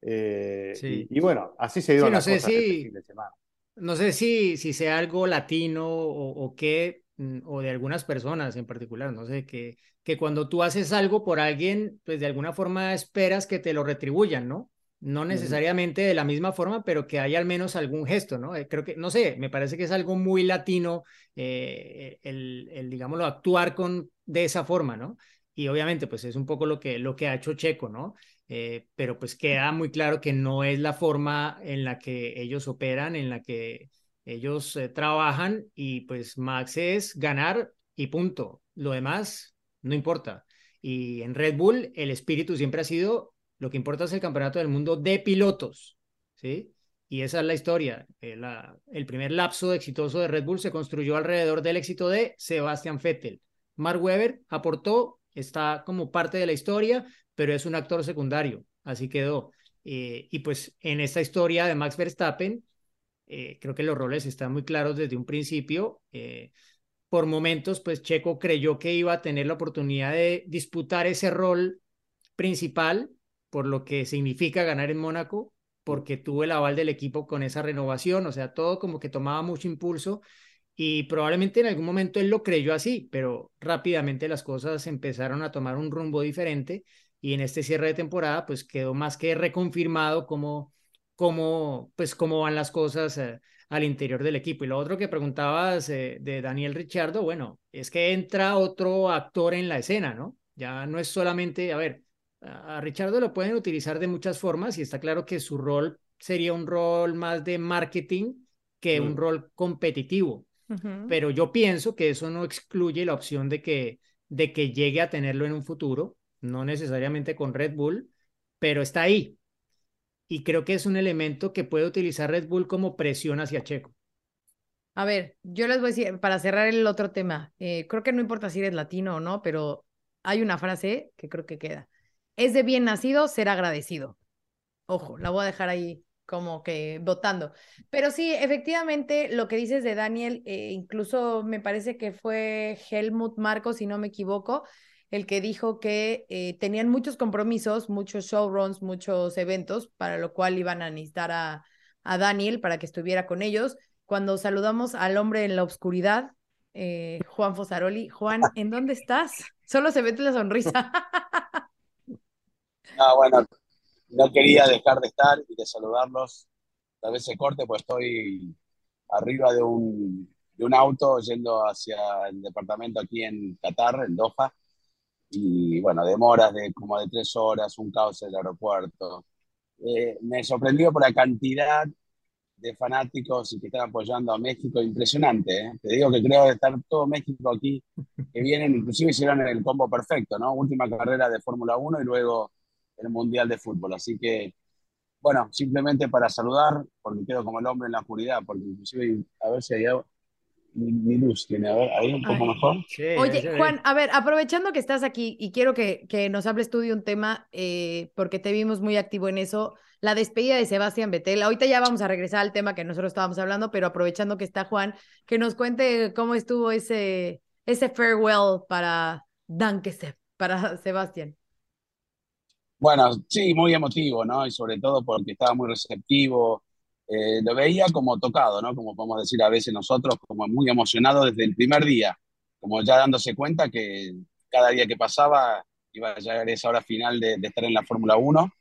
Eh, y, bueno, así se dio sí, no sé si, este fin de semana. No sé si, si sea algo latino o, o qué, Mm, o de algunas personas en particular, no sé, que, que cuando tú haces algo por alguien, pues de alguna forma esperas que te lo retribuyan, ¿no? No necesariamente de la misma forma, pero que haya al menos algún gesto, ¿no? Eh, creo que, no sé, me parece que es algo muy latino eh, el, el, digámoslo, actuar con, de esa forma, ¿no? Y obviamente, pues es un poco lo que, lo que ha hecho Checo, ¿no? Eh, pero pues queda muy claro que no es la forma en la que ellos operan, en la que ellos eh, trabajan y pues Max es ganar y punto. Lo demás no importa. Y en Red Bull el espíritu siempre ha sido, lo que importa es el campeonato del mundo de pilotos, ¿sí? Y esa es la historia. El, eh, el primer lapso exitoso de Red Bull se construyó alrededor del éxito de Sebastian Vettel. Mark Webber aportó, está como parte de la historia, pero es un actor secundario, así quedó. Eh, y pues en esta historia de Max Verstappen, eh, creo que los roles están muy claros desde un principio. Eh, por momentos, pues Checo creyó que iba a tener la oportunidad de disputar ese rol principal, por lo que significa ganar en Mónaco, porque tuvo el aval del equipo con esa renovación, o sea, todo como que tomaba mucho impulso y probablemente en algún momento él lo creyó así, pero rápidamente las cosas empezaron a tomar un rumbo diferente y en este cierre de temporada pues quedó más que reconfirmado como cómo, pues, cómo van las cosas eh, al interior del equipo. Y lo otro que preguntabas eh, de Daniel Richardo, bueno, es que entra otro actor en la escena, ¿no? Ya no es solamente, a ver, a Richardo lo pueden utilizar de muchas formas y está claro que su rol sería un rol más de marketing que un rol competitivo. Pero yo pienso que eso no excluye la opción de que, de que llegue a tenerlo en un futuro, no necesariamente con Red Bull, pero está ahí. Y creo que es un elemento que puede utilizar Red Bull como presión hacia Checo. A ver, yo les voy a decir, para cerrar el otro tema, eh, creo que no importa si eres latino o no, pero hay una frase que creo que queda. Es de bien nacido ser agradecido. Ojo, la voy a dejar ahí como que votando. Pero sí, efectivamente, lo que dices de Daniel, eh, incluso me parece que fue Helmut Marcos, si no me equivoco, el que dijo que eh, tenían muchos compromisos, muchos showruns, muchos eventos, para lo cual iban a necesitar a, a Daniel para que estuviera con ellos. Cuando saludamos al hombre en la oscuridad, eh, Juan Fosaroli, Juan, ¿en dónde estás? Solo se ve la sonrisa. No, bueno, no quería dejar de estar y de saludarlos. Tal vez se corte, pues estoy arriba de un, de un auto yendo hacia el departamento aquí en Qatar, en Doha. Y bueno, demoras de como de tres horas, un caos en el aeropuerto. Eh, me sorprendió por la cantidad de fanáticos y que están apoyando a México, impresionante. ¿eh? Te digo que creo que estar todo México aquí, que vienen, inclusive hicieron el combo perfecto, ¿no? Última carrera de Fórmula 1 y luego el Mundial de Fútbol. Así que, bueno, simplemente para saludar, porque quedo como el hombre en la oscuridad, porque inclusive, a ver si hay mi, luz tiene, a ver, ahí un poco mejor. Oye, Juan, a ver, aprovechando que estás aquí y quiero que, que nos hables tú de un tema, eh, porque te vimos muy activo en eso, la despedida de Sebastián Vettel. Ahorita ya vamos a regresar al tema que nosotros estábamos hablando, pero aprovechando que está Juan, que nos cuente cómo estuvo ese, ese farewell para Danke, para Sebastián. Bueno, sí, muy emotivo, ¿no? Y sobre todo porque estaba muy receptivo. Eh, lo veía como tocado, ¿no? Como podemos decir a veces nosotros, como muy emocionado desde el primer día, como ya dándose cuenta que cada día que pasaba iba a llegar esa hora final de, estar en la Fórmula 1,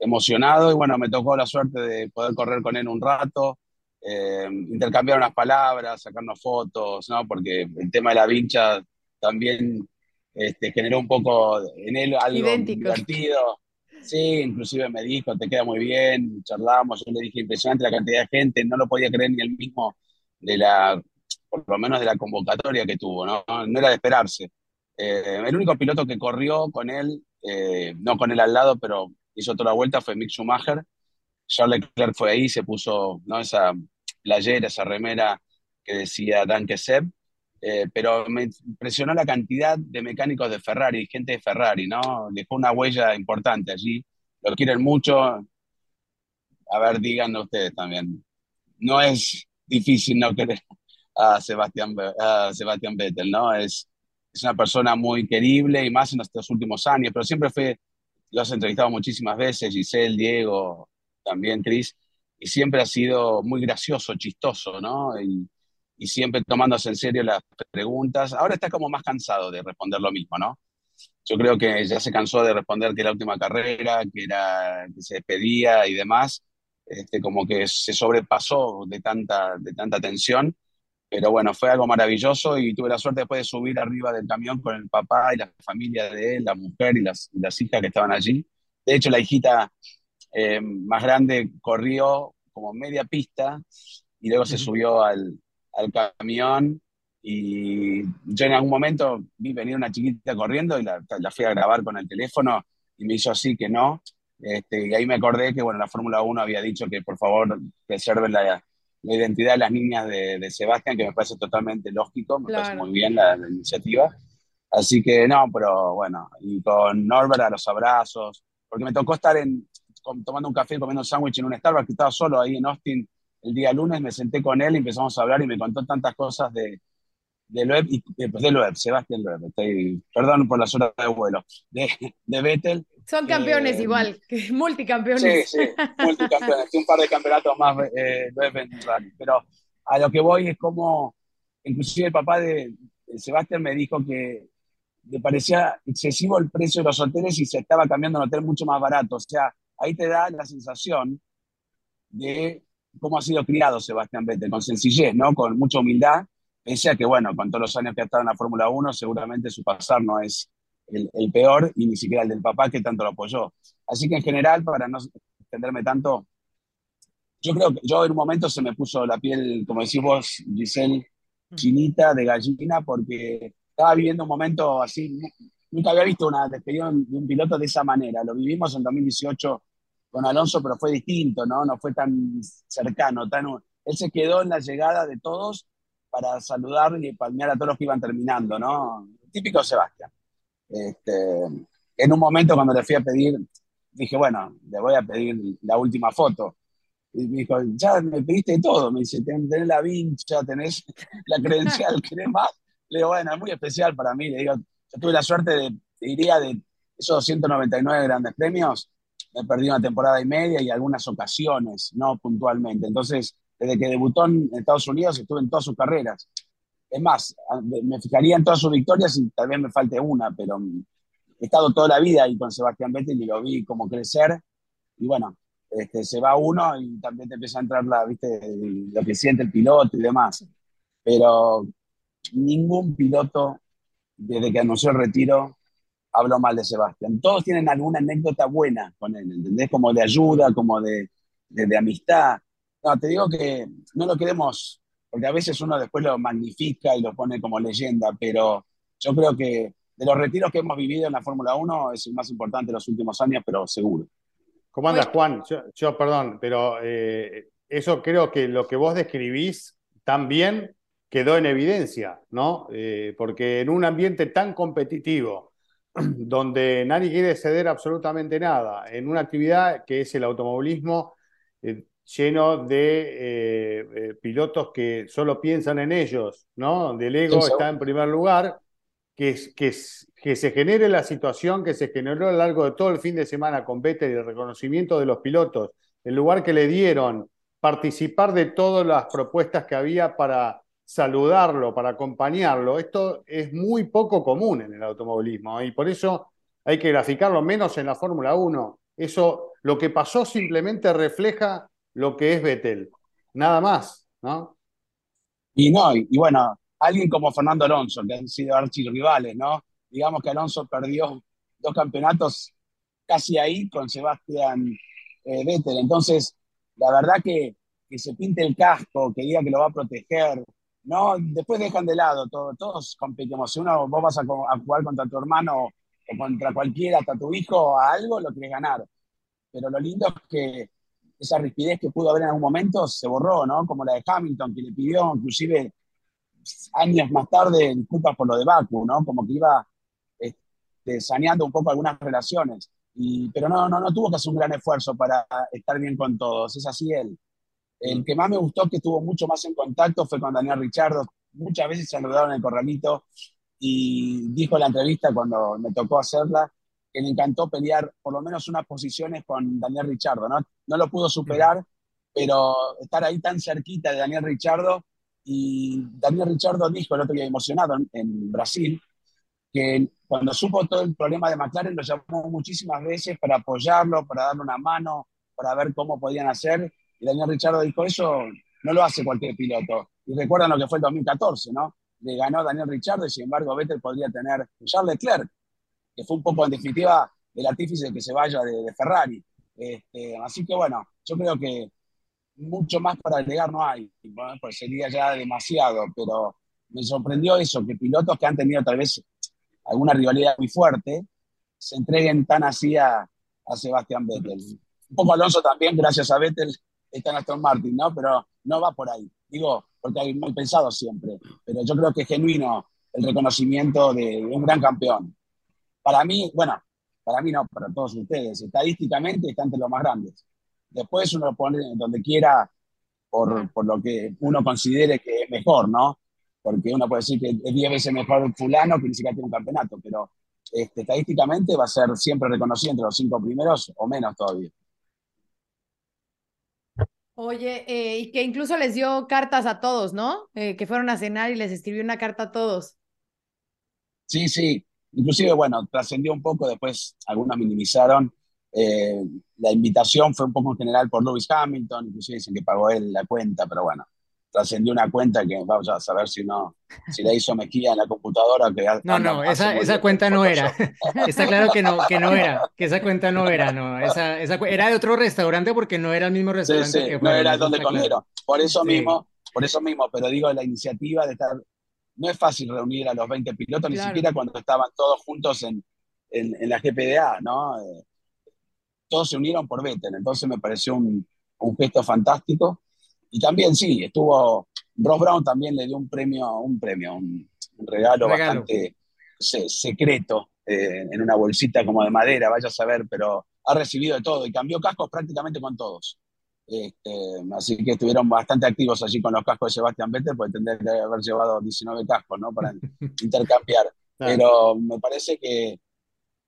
emocionado y bueno, me tocó la suerte de poder correr con él un rato, eh, intercambiar unas palabras, sacarnos fotos, ¿no? Porque el tema de la vincha también este, generó un poco en él algo divertido. Sí, inclusive me dijo, te queda muy bien, charlamos, yo le dije, impresionante la cantidad de gente, no lo podía creer ni el mismo de la, por lo menos de la convocatoria que tuvo, ¿no? No era de esperarse. Eh, el único piloto que corrió con él, eh, no con él al lado, pero hizo toda la vuelta fue Mick Schumacher. Charles Leclerc fue ahí, se puso ¿no? esa playera, esa remera que decía Danke Seb. Eh, pero me impresionó la cantidad de mecánicos de Ferrari, gente de Ferrari, ¿no? Dejó una huella importante allí. Lo quieren mucho. A ver, díganlo ustedes también. No es difícil no querer a Sebastián, a Sebastián Vettel, ¿no? Es, es una persona muy querible y más en estos últimos años, pero siempre fue, lo has entrevistado muchísimas veces, Giselle, Diego, también Chris, y siempre ha sido muy gracioso, chistoso, ¿no? Y, y siempre tomándose en serio las preguntas. Ahora está como más cansado de responder lo mismo, ¿no? Yo creo que ya se cansó de responder que era la última carrera, que, era, que se despedía y demás. Este, como que se sobrepasó de tanta, de tanta tensión. Pero bueno, fue algo maravilloso y tuve la suerte después de subir arriba del camión con el papá y la familia de él, la mujer y las, las hijas que estaban allí. De hecho, la hijita eh, más grande corrió como media pista y luego se subió al, al camión y yo en algún momento vi venir una chiquita corriendo y la, fui a grabar con el teléfono y me hizo así que no. Este, y ahí me acordé que bueno, la Fórmula 1 había dicho que por favor preserven la, la identidad de las niñas de, de, Sebastián, que me parece totalmente lógico, me parece muy bien la, iniciativa. Así que no, pero bueno, y con Norbert a los abrazos, porque me tocó estar en, tomando un café, comiendo un sándwich en un Starbucks, que estaba solo ahí en Austin el día lunes me senté con él y empezamos a hablar y me contó tantas cosas de, de Loeb, y después de Loeb, Sebastián Loeb, estoy, perdón por las horas de vuelo, de, de Vettel. Son campeones eh, igual, multicampeones. Sí, sí, multicampeones, un par de campeonatos más eh, Loeb en rally, pero a lo que voy es como, inclusive el papá de, Sebastián me dijo que le parecía excesivo el precio de los hoteles y se estaba cambiando un hotel mucho más barato, o sea, ahí te da la sensación de cómo ha sido criado Sebastián Vettel, con sencillez, ¿no? Con mucha humildad, pese a que, bueno, con todos los años que ha estado en la Fórmula 1, seguramente su pasar no es el, peor y ni siquiera el del papá que tanto lo apoyó. Así que en general, para no extenderme tanto, yo creo que yo en un momento se me puso la piel, como decís vos, Giselle, mm. chinita de gallina, porque estaba viviendo un momento así, nunca había visto una despedida de un piloto de esa manera. Lo vivimos en 2018 con Alonso, pero fue distinto, ¿no? No fue tan cercano, tan... Él se quedó en la llegada de todos para saludar y palmear a todos los que iban terminando, ¿no? Típico Sebastián. Este, en un momento cuando le fui a pedir, dije, bueno, le voy a pedir la última foto. Y me dijo, ya me pediste todo. Me dice, tenés la vincha, tenés la credencial, ¿querés más? Le digo, bueno, es muy especial para mí. Le digo, yo tuve la suerte de, diría, de esos 199 grandes premios, me perdí una temporada y media y algunas ocasiones, no puntualmente. Entonces, desde que debutó en Estados Unidos, estuve en todas sus carreras. Es más, me fijaría en todas sus victorias y tal vez me falte una, pero he estado toda la vida ahí con Sebastián Vettel y lo vi como crecer. Y bueno, este, se va uno y también te empieza a entrar la, ¿viste? lo que siente el piloto y demás. Pero ningún piloto, desde que anunció el retiro, habló mal de Sebastián. Todos tienen alguna anécdota buena con él, ¿entendés? Como de ayuda, como de, de amistad. No, te digo que no lo queremos, porque a veces uno después lo magnifica y lo pone como leyenda, pero yo creo que de los retiros que hemos vivido en la Fórmula 1 es el más importante de los últimos años, pero seguro. ¿Cómo andas, Juan? Yo, perdón, pero eh, eso creo que lo que vos describís también quedó en evidencia, ¿no? Eh, porque en un ambiente tan competitivo, donde nadie quiere ceder absolutamente nada, en una actividad que es el automovilismo eh, lleno de pilotos que solo piensan en ellos, ¿no? Donde el ego está en primer lugar, que, que, que se genere la situación que se generó a lo largo de todo el fin de semana con Vettel y el reconocimiento de los pilotos, el lugar que le dieron, participar de todas las propuestas que había para saludarlo, para acompañarlo, esto es muy poco común en el automovilismo y por eso hay que graficarlo menos en la Fórmula 1. Eso, lo que pasó simplemente refleja lo que es Vettel, nada más, ¿no? Y no, y bueno, alguien como Fernando Alonso, que han sido archirrivales, ¿no? Digamos que Alonso perdió dos campeonatos casi ahí con Sebastián eh, Vettel. Entonces, la verdad que, que, se pinte el casco, que diga que lo va a proteger, ¿no? Después dejan de lado todo, todos competimos. Si uno, vos vas a, jugar contra tu hermano o contra cualquiera, hasta tu hijo, a algo, lo quieres ganar. Pero lo lindo es que esa rigidez que pudo haber en algún momento se borró, ¿no? Como la de Hamilton, que le pidió inclusive años más tarde disculpas por lo de Baku, ¿no? Como que iba este, saneando un poco algunas relaciones. Y, pero no, no, no tuvo que hacer un gran esfuerzo para estar bien con todos, es así él. El que más me gustó, que estuvo mucho más en contacto, fue con Daniel Richardo. Muchas veces se saludaron en el corralito y dijo en la entrevista cuando me tocó hacerla que le encantó pelear por lo menos unas posiciones con Daniel Richardo. No, no lo pudo superar, pero estar ahí tan cerquita de Daniel Richardo y Daniel Richardo dijo el otro día emocionado en, Brasil que cuando supo todo el problema de McLaren lo llamó muchísimas veces para apoyarlo, para darle una mano, para ver cómo podían hacer. Daniel Richardo dijo, eso no lo hace cualquier piloto. Y recuerdan lo que fue el 2014, ¿no? Le ganó Daniel Richardo y sin embargo Vettel podría tener Charles Leclerc, que fue un poco en definitiva el artífice que se vaya de, Ferrari. Este, así que bueno, yo creo que mucho más para agregar no hay, pues sería ya demasiado, pero me sorprendió eso, que pilotos que han tenido tal vez alguna rivalidad muy fuerte se entreguen tan así a, Sebastián Vettel. Un poco Alonso también, gracias a Vettel, está en Aston Martin, ¿no? Pero no va por ahí. Digo, porque hay muy pensado siempre, pero yo creo que es genuino el reconocimiento de un gran campeón. Para mí, bueno, para mí no, para todos ustedes, estadísticamente está entre los más grandes. Después uno lo pone donde quiera por, por, lo que uno considere que es mejor, ¿no? Porque uno puede decir que es 10 veces mejor fulano que ni siquiera tiene un campeonato, pero este, estadísticamente va a ser siempre reconocido entre los cinco primeros o menos todavía. Oye, eh, y que incluso les dio cartas a todos, ¿no? Eh, que fueron a cenar y les escribió una carta a todos. Sí, sí. Inclusive, bueno, trascendió un poco, después algunos minimizaron eh, la invitación fue un poco en general por Lewis Hamilton, inclusive dicen que pagó él la cuenta, pero bueno, trascendió una cuenta que vamos a saber si no, si la hizo Mejía en la computadora. Que no, no, esa, esa cuenta no era. Está claro que no, que no era, que esa cuenta no era, no. Esa, esa, era de otro restaurante porque no era el mismo restaurante sí, que No era donde comieron. Por eso mismo, por eso mismo, pero digo, la iniciativa de estar. No es fácil reunir a los 20 pilotos, ni siquiera cuando estaban todos juntos en, en, en la GPDA, ¿no? Eh, todos se unieron por Vettel, entonces me pareció un, un gesto fantástico y también sí, estuvo, Ross Brown también le dio un premio, un premio, un, regalo, bastante secreto eh, en una bolsita como de madera, vaya a saber, pero ha recibido de todo y cambió cascos prácticamente con todos. Este, así que estuvieron bastante activos allí con los cascos de Sebastián Vettel, porque tendría que haber llevado 19 cascos, ¿no? Para intercambiar. Pero me parece que,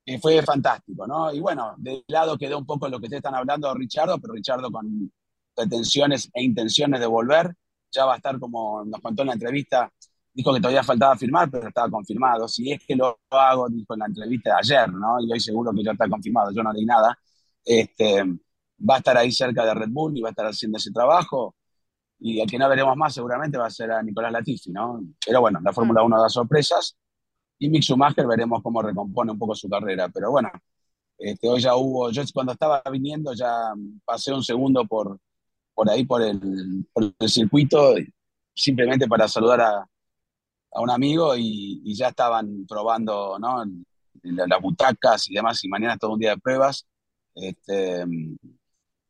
que, fue fantástico, ¿no? Y bueno, de lado quedó un poco lo que te están hablando, Richardo, pero Richardo con pretensiones e intenciones de volver. Ya va a estar, como nos contó en la entrevista, dijo que todavía faltaba firmar, pero estaba confirmado. Si es que lo hago, dijo en la entrevista de ayer, ¿no? Y hoy seguro que ya está confirmado, yo no leí nada. Este, va a estar ahí cerca de Red Bull y va a estar haciendo ese trabajo. Y el que no veremos más seguramente va a ser a Nicolás Latifi, ¿no? Pero bueno, la Fórmula 1 da sorpresas y Mick Schumacher veremos cómo recompone un poco su carrera. Pero bueno, este, hoy ya hubo, yo cuando estaba viniendo ya pasé un segundo por, por ahí, por el, por el circuito, simplemente para saludar a, a un amigo y, y, ya estaban probando ¿no? las butacas y demás, y mañana es todo un día de pruebas. Este,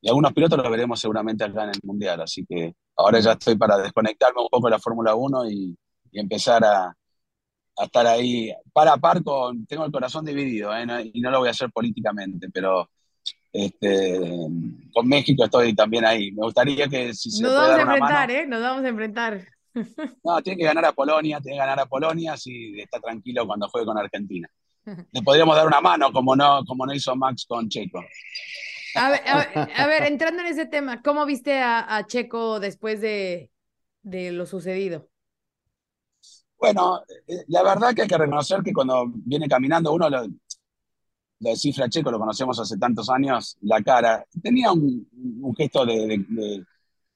y algunos pilotos los veremos seguramente acá en el Mundial, así que ahora ya estoy para desconectarme un poco de la Fórmula 1 y, y, empezar a, a, estar ahí para a par con, tengo el corazón dividido, ¿eh? y no lo voy a hacer políticamente, pero este, con México estoy también ahí. Me gustaría que si se Nos vamos a enfrentar, ¿eh? Nos vamos a enfrentar. No, tiene que ganar a Polonia, tiene que ganar a Polonia, así está tranquilo cuando juegue con Argentina. Le podríamos dar una mano, como no, como no hizo Max con Checo. A ver, a ver, entrando en ese tema, ¿cómo viste a, a Checo después de, de, lo sucedido? Bueno, eh, la verdad que hay que reconocer que cuando viene caminando uno lo, lo Cifra Checo, lo conocemos hace tantos años, la cara, tenía un, un gesto de, de, de,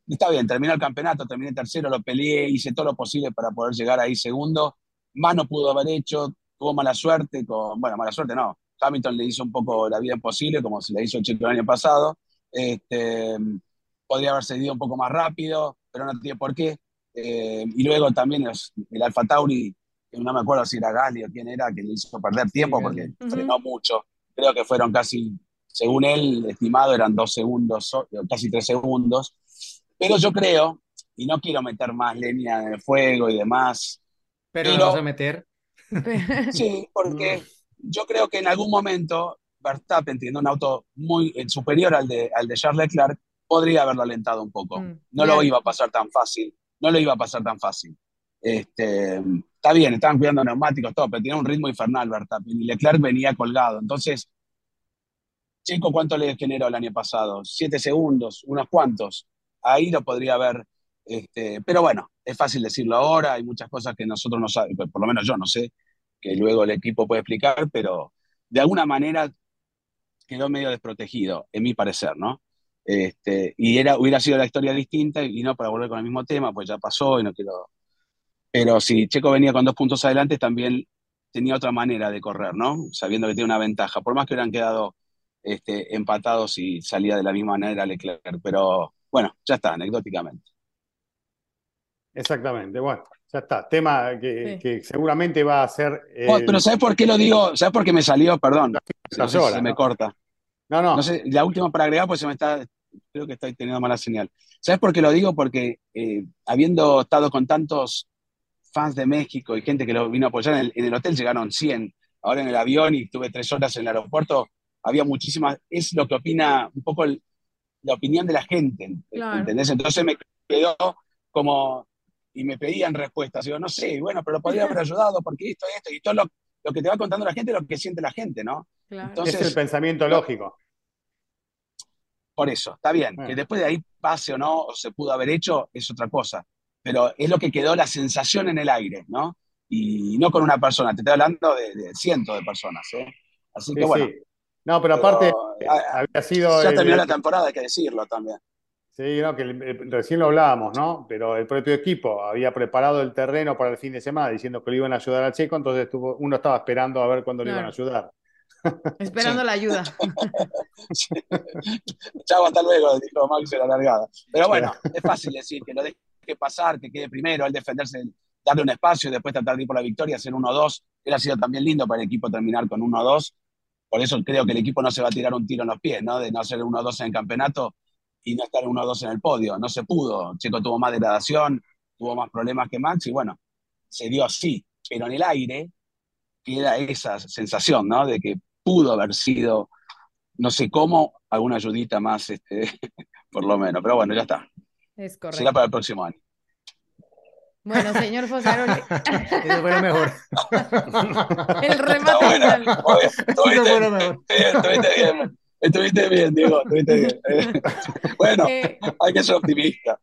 está bien, terminó el campeonato, terminé tercero, lo peleé, hice todo lo posible para poder llegar ahí segundo, más no pudo haber hecho, tuvo mala suerte, con, bueno, mala suerte no, Hamilton le hizo un poco la vida imposible, como se le hizo el Checo el año pasado, este, podría haber cedido un poco más rápido, pero no tiene por qué, eh, y luego también los, el Alfa Tauri, no me acuerdo si era Gali o quién era, que le hizo perder tiempo porque uh -huh. frenó mucho, creo que fueron casi, según él, estimado, eran dos segundos, casi tres segundos. Pero yo creo, y no quiero meter más leña en el fuego y demás. Pero, pero vas a meter. Sí, porque yo creo que en algún momento Verstappen, teniendo un auto muy superior al de, al de Charles Leclerc, podría haberlo alentado un poco. Mm, no bien. lo iba a pasar tan fácil. No lo iba a pasar tan fácil. Este, está bien, estaban cuidando neumáticos, todo, pero tenía un ritmo infernal Verstappen y Leclerc venía colgado. Entonces, Checo, ¿cuánto le generó el año pasado? Siete segundos, unos cuantos. Ahí lo podría haber. Este, pero bueno, es fácil decirlo ahora, hay muchas cosas que nosotros no sabemos, por lo menos yo no sé, que luego el equipo puede explicar, pero de alguna manera quedó medio desprotegido, en mi parecer, ¿no? Este, y era, hubiera sido la historia distinta y no para volver con el mismo tema, pues ya pasó y no quiero pero si Checo venía con dos puntos adelante, también tenía otra manera de correr, ¿no? Sabiendo que tiene una ventaja. Por más que hubieran quedado este, empatados y salía de la misma manera Leclerc. Pero bueno, ya está, anecdóticamente. Exactamente, bueno, ya está. Tema que, sí. que seguramente va a ser. Oh, pero ¿sabes por qué lo digo? ¿Sabes por qué me salió? Perdón. No sé si se me corta. No, no. no sé, la última para agregar, pues se me está. Creo que estoy teniendo mala señal. ¿Sabes por qué lo digo? Porque eh, habiendo estado con tantos fans de México y gente que lo vino a apoyar. En el, en el, hotel llegaron 100. Ahora en el avión y tuve tres horas en el aeropuerto, había muchísimas. Es lo que opina un poco el, la opinión de la gente. Claro. ¿Entendés? Entonces me quedó como. Y me pedían respuestas. Digo, no sé, bueno, pero lo podría haber ayudado porque esto, esto, y todo lo, lo que te va contando la gente es lo que siente la gente, ¿no? Claro. Entonces, es el pensamiento lógico. Por eso, está bien. Bueno. Que después de ahí pase o no, o se pudo haber hecho, es otra cosa pero es lo que quedó la sensación en el aire, ¿no? Y no con una persona, te estoy hablando de, de cientos de personas, ¿eh? Así que sí, bueno. Sí. No, pero aparte pero, había sido. Ya el... terminó la temporada, hay que decirlo también. Sí, no, que recién lo hablábamos, ¿no? Pero el propio equipo había preparado el terreno para el fin de semana diciendo que le iban a ayudar a Checo, entonces estuvo, uno estaba esperando a ver cuándo le iban a ayudar. Esperando la ayuda. Chao, hasta luego, dijo Max en la largada. Pero bueno, es fácil decir que lo pasar, que quede primero, al defenderse, darle un espacio y después tratar de ir por la victoria, hacer 1-2. Hubiera sido también lindo para el equipo terminar con 1-2. Por eso creo que el equipo no se va a tirar un tiro en los pies, ¿no? De no hacer 1-2 en el campeonato y no estar 1-2 en el podio. No se pudo. Checo tuvo más degradación, tuvo más problemas que Max y bueno, se dio así. Pero en el aire queda esa sensación, ¿no? De que pudo haber sido, no sé cómo, alguna ayudita más, este, por lo menos. Pero bueno, ya está. Es correcto. Será para el próximo año. Bueno, señor Fosaroli. Eso fue lo mejor. El remate final. Estuviste bien, estuviste bien. Estuviste bien, Diego, estuviste bien. Bueno, eh, hay que ser optimista.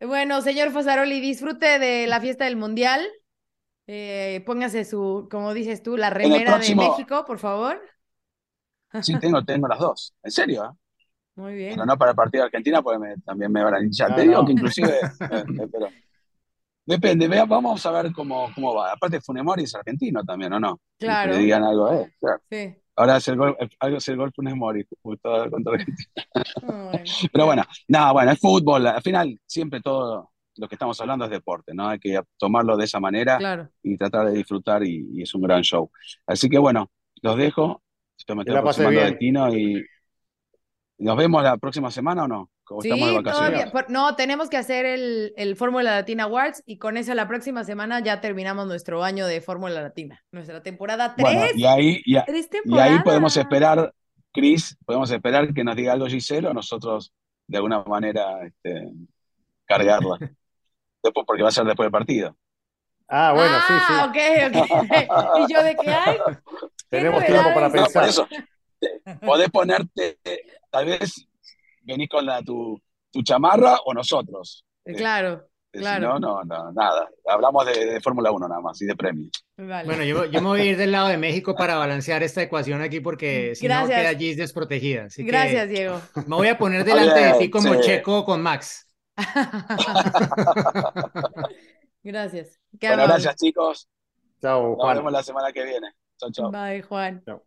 Bueno, señor Fosaroli, disfrute de la fiesta del Mundial. Eh, póngase su, como dices tú, la remera de México, por favor. Sí, tengo, tengo las dos. ¿En serio? ¿eh? Muy bien. Pero no para el partido de Argentina, porque también me van a hinchar. Te digo que inclusive, eh, eh, pero, depende, vea, vamos a ver cómo, cómo va. Aparte, Funemori es argentino también, ¿o no? Claro. Que le digan algo, ¿eh? Sí. Ahora es el gol, algo es el gol Funemori, justo contra Argentina. Pero bueno, nada, bueno, es fútbol. Al final, siempre todo lo que estamos hablando es deporte, ¿no? Hay que tomarlo de esa manera y tratar de disfrutar y, es un gran show. Así que bueno, los dejo. Estoy me de Tino y, ¿Nos vemos la próxima semana o no? Como estamos de vacaciones. No, tenemos que hacer el, el Fórmula Latina Awards y con eso la próxima semana ya terminamos nuestro año de Fórmula Latina. Nuestra temporada 3. y, ahí, y, ahí podemos esperar, Cris, podemos esperar que nos diga algo Giselle o nosotros de alguna manera este, cargarla. después, porque va a ser después del partido. Ah, bueno, sí, sí. Ah, ok, ok. y yo de qué hay. Tenemos tiempo para pensar. eso, podés ponerte tal vez venís con la, tu, tu chamarra o nosotros. Eh, claro. Claro. Si no, no, nada. Hablamos de, Fórmula 1 nada más y de premios. Bueno, yo, yo, me voy a ir del lado de México para balancear esta ecuación aquí porque si no queda allí desprotegida. Gracias, Diego. Me voy a poner delante de ti como Checo con Max. gracias. bueno, gracias, chicos. Chao, Juan. Nos vemos la semana que viene. Chao, chao. Bye, Juan. Chao.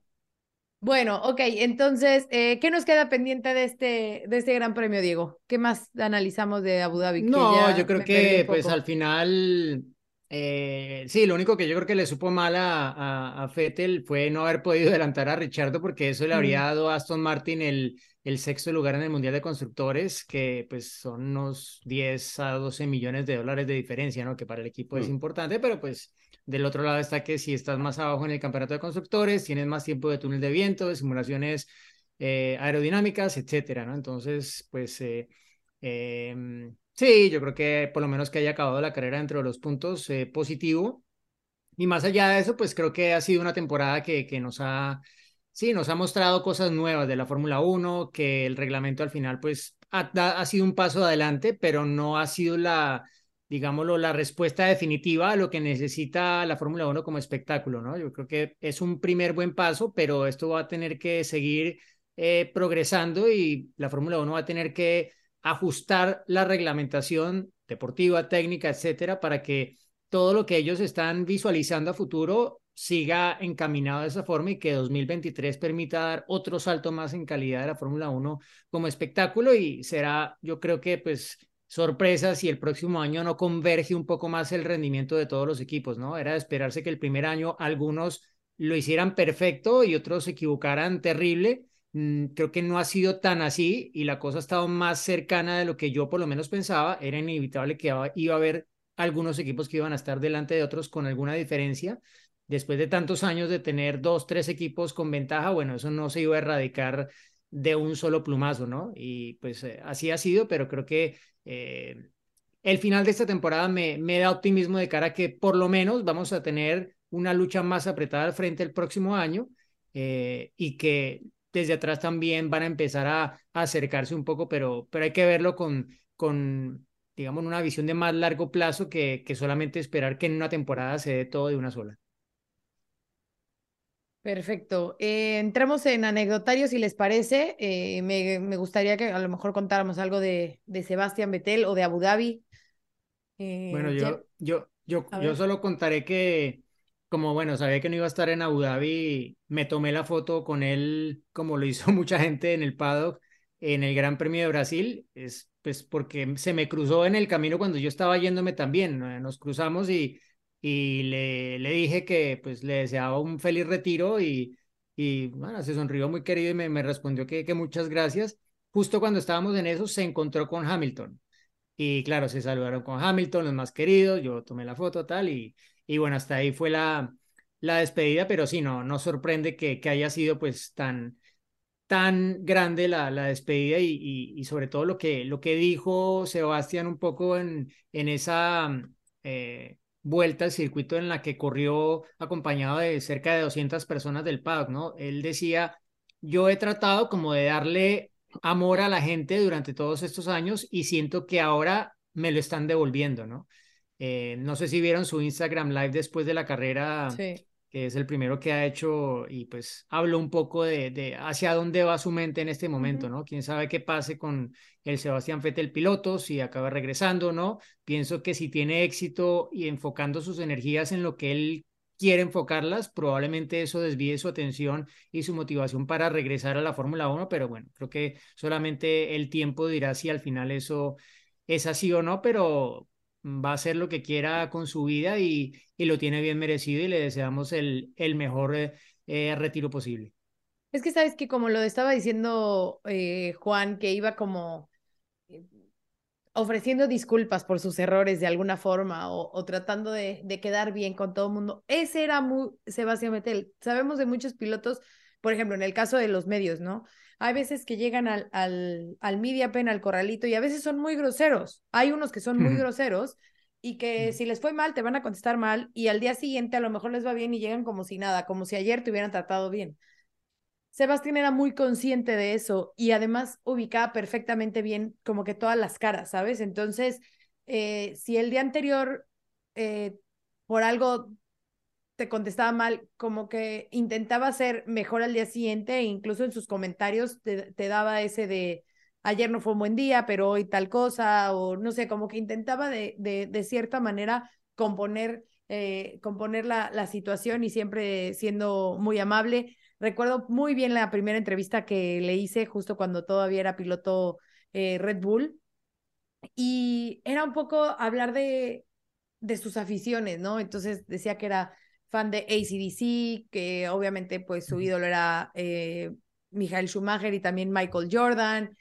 Bueno, ok, entonces, eh, ¿qué nos queda pendiente de este, de este Gran Premio, Diego? ¿Qué más analizamos de Abu Dhabi? No, yo creo que pues al final, eh, sí, lo único que yo creo que le supo mal a, a, Fettel fue no haber podido adelantar a Richardo porque eso le habría dado a Aston Martin el, el sexto lugar en el Mundial de Constructores, que pues son unos 10 a 12 millones de dólares de diferencia, ¿no? Que para el equipo es mm. importante, pero pues del otro lado está que si estás más abajo en el campeonato de constructores, tienes más tiempo de túnel de viento, de simulaciones eh, aerodinámicas, etcétera, ¿no? Entonces, pues eh, em, sí, yo creo que por lo menos que haya acabado la carrera dentro de los puntos eh, positivo. Y más allá de eso, pues creo que ha sido una temporada que, que nos ha, sí, nos ha mostrado cosas nuevas de la Fórmula 1, que el reglamento al final, pues ha, ha sido un paso adelante, pero no ha sido la digámoslo, la respuesta definitiva a lo que necesita la Fórmula 1 como espectáculo, ¿no? Yo creo que es un primer buen paso, pero esto va a tener que seguir eh, progresando y la Fórmula 1 va a tener que ajustar la reglamentación deportiva, técnica, etcétera, para que todo lo que ellos están visualizando a futuro siga encaminado de esa forma y que 2023 permita dar otro salto más en calidad de la Fórmula 1 como espectáculo y será, yo creo que pues sorpresas si el próximo año no converge un poco más el rendimiento de todos los equipos, ¿no? Era de esperarse que el primer año algunos lo hicieran perfecto y otros se equivocaran terrible. Mm, creo que no ha sido tan así y la cosa ha estado más cercana de lo que yo por lo menos pensaba. Era inevitable que iba a haber algunos equipos que iban a estar delante de otros con alguna diferencia. Después de tantos años de tener dos, tres equipos con ventaja, bueno, eso no se iba a erradicar de un solo plumazo, ¿no? Y pues eh, así ha sido, pero creo que eh, el final de esta temporada me, da optimismo de cara a que por lo menos vamos a tener una lucha más apretada al frente el próximo año eh, y que desde atrás también van a empezar a, acercarse un poco, pero, pero hay que verlo con, con, digamos, una visión de más largo plazo que, que solamente esperar que en una temporada se dé todo de una sola. Perfecto. Eh, entremos en anecdotarios, si les parece. Eh, me, me, gustaría que a lo mejor contáramos algo de, de Sebastián Vettel o de Abu Dhabi. bueno, yo, yo, yo, yo solo contaré que como bueno, sabía que no iba a estar en Abu Dhabi, me tomé la foto con él, como lo hizo mucha gente en el paddock, en el Gran Premio de Brasil, es pues porque se me cruzó en el camino cuando yo estaba yéndome también, nos cruzamos y, y le, le dije que pues le deseaba un feliz retiro y, y bueno, se sonrió muy querido y me, me respondió que, que muchas gracias. Justo cuando estábamos en eso, se encontró con Hamilton. Y claro, se saludaron con Hamilton, los más queridos, yo tomé la foto tal y, y bueno, hasta ahí fue la, la despedida, pero sí, no, no sorprende que, que haya sido pues tan, tan grande la, la despedida y, y, sobre todo lo que, lo que dijo Sebastián un poco en, en esa eh, vuelta al circuito en la que corrió acompañado de cerca de 200 personas del paddock, ¿no? Él decía, yo he tratado como de darle amor a la gente durante todos estos años y siento que ahora me lo están devolviendo, ¿no? Eh, no sé si vieron su Instagram Live después de la carrera, que es el primero que ha hecho y pues habló un poco de, de hacia dónde va su mente en este momento, ¿no? Quién sabe qué pase con el Sebastián Vettel piloto, si acaba regresando, ¿no? Pienso que si tiene éxito y enfocando sus energías en lo que él quiere enfocarlas, probablemente eso desvíe su atención y su motivación para regresar a la Fórmula 1, pero bueno, creo que solamente el tiempo dirá si al final eso es así o no, pero va a hacer lo que quiera con su vida y, y lo tiene bien merecido y le deseamos el, el mejor eh, eh, retiro posible. Es que sabes que como lo estaba diciendo eh, Juan, que iba como ofreciendo disculpas por sus errores de alguna forma o, tratando de, de, quedar bien con todo el mundo. Ese era muy Sebastián Vettel. Sabemos de muchos pilotos, por ejemplo, en el caso de los medios, ¿no? Hay veces que llegan al, al, al media pen, al corralito, y a veces son muy groseros. Hay unos que son muy groseros y que si les fue mal, te van a contestar mal, y al día siguiente a lo mejor les va bien y llegan como si nada, como si ayer te hubieran tratado bien. Sebastián era muy consciente de eso y además ubicaba perfectamente bien como que todas las caras, ¿sabes? Entonces, eh, si el día anterior eh, por algo te contestaba mal, como que intentaba ser mejor al día siguiente, e incluso en sus comentarios te, daba ese de ayer no fue un buen día, pero hoy tal cosa, o no sé, como que intentaba de, de, de cierta manera componer, eh, componer la, la situación y siempre siendo muy amable. Recuerdo muy bien la primera entrevista que le hice justo cuando todavía era piloto eh, Red Bull. Y era un poco hablar de, de sus aficiones, ¿no? Entonces decía que era fan de ACDC, que obviamente pues su ídolo era eh, Michael Schumacher y también Michael Jordan.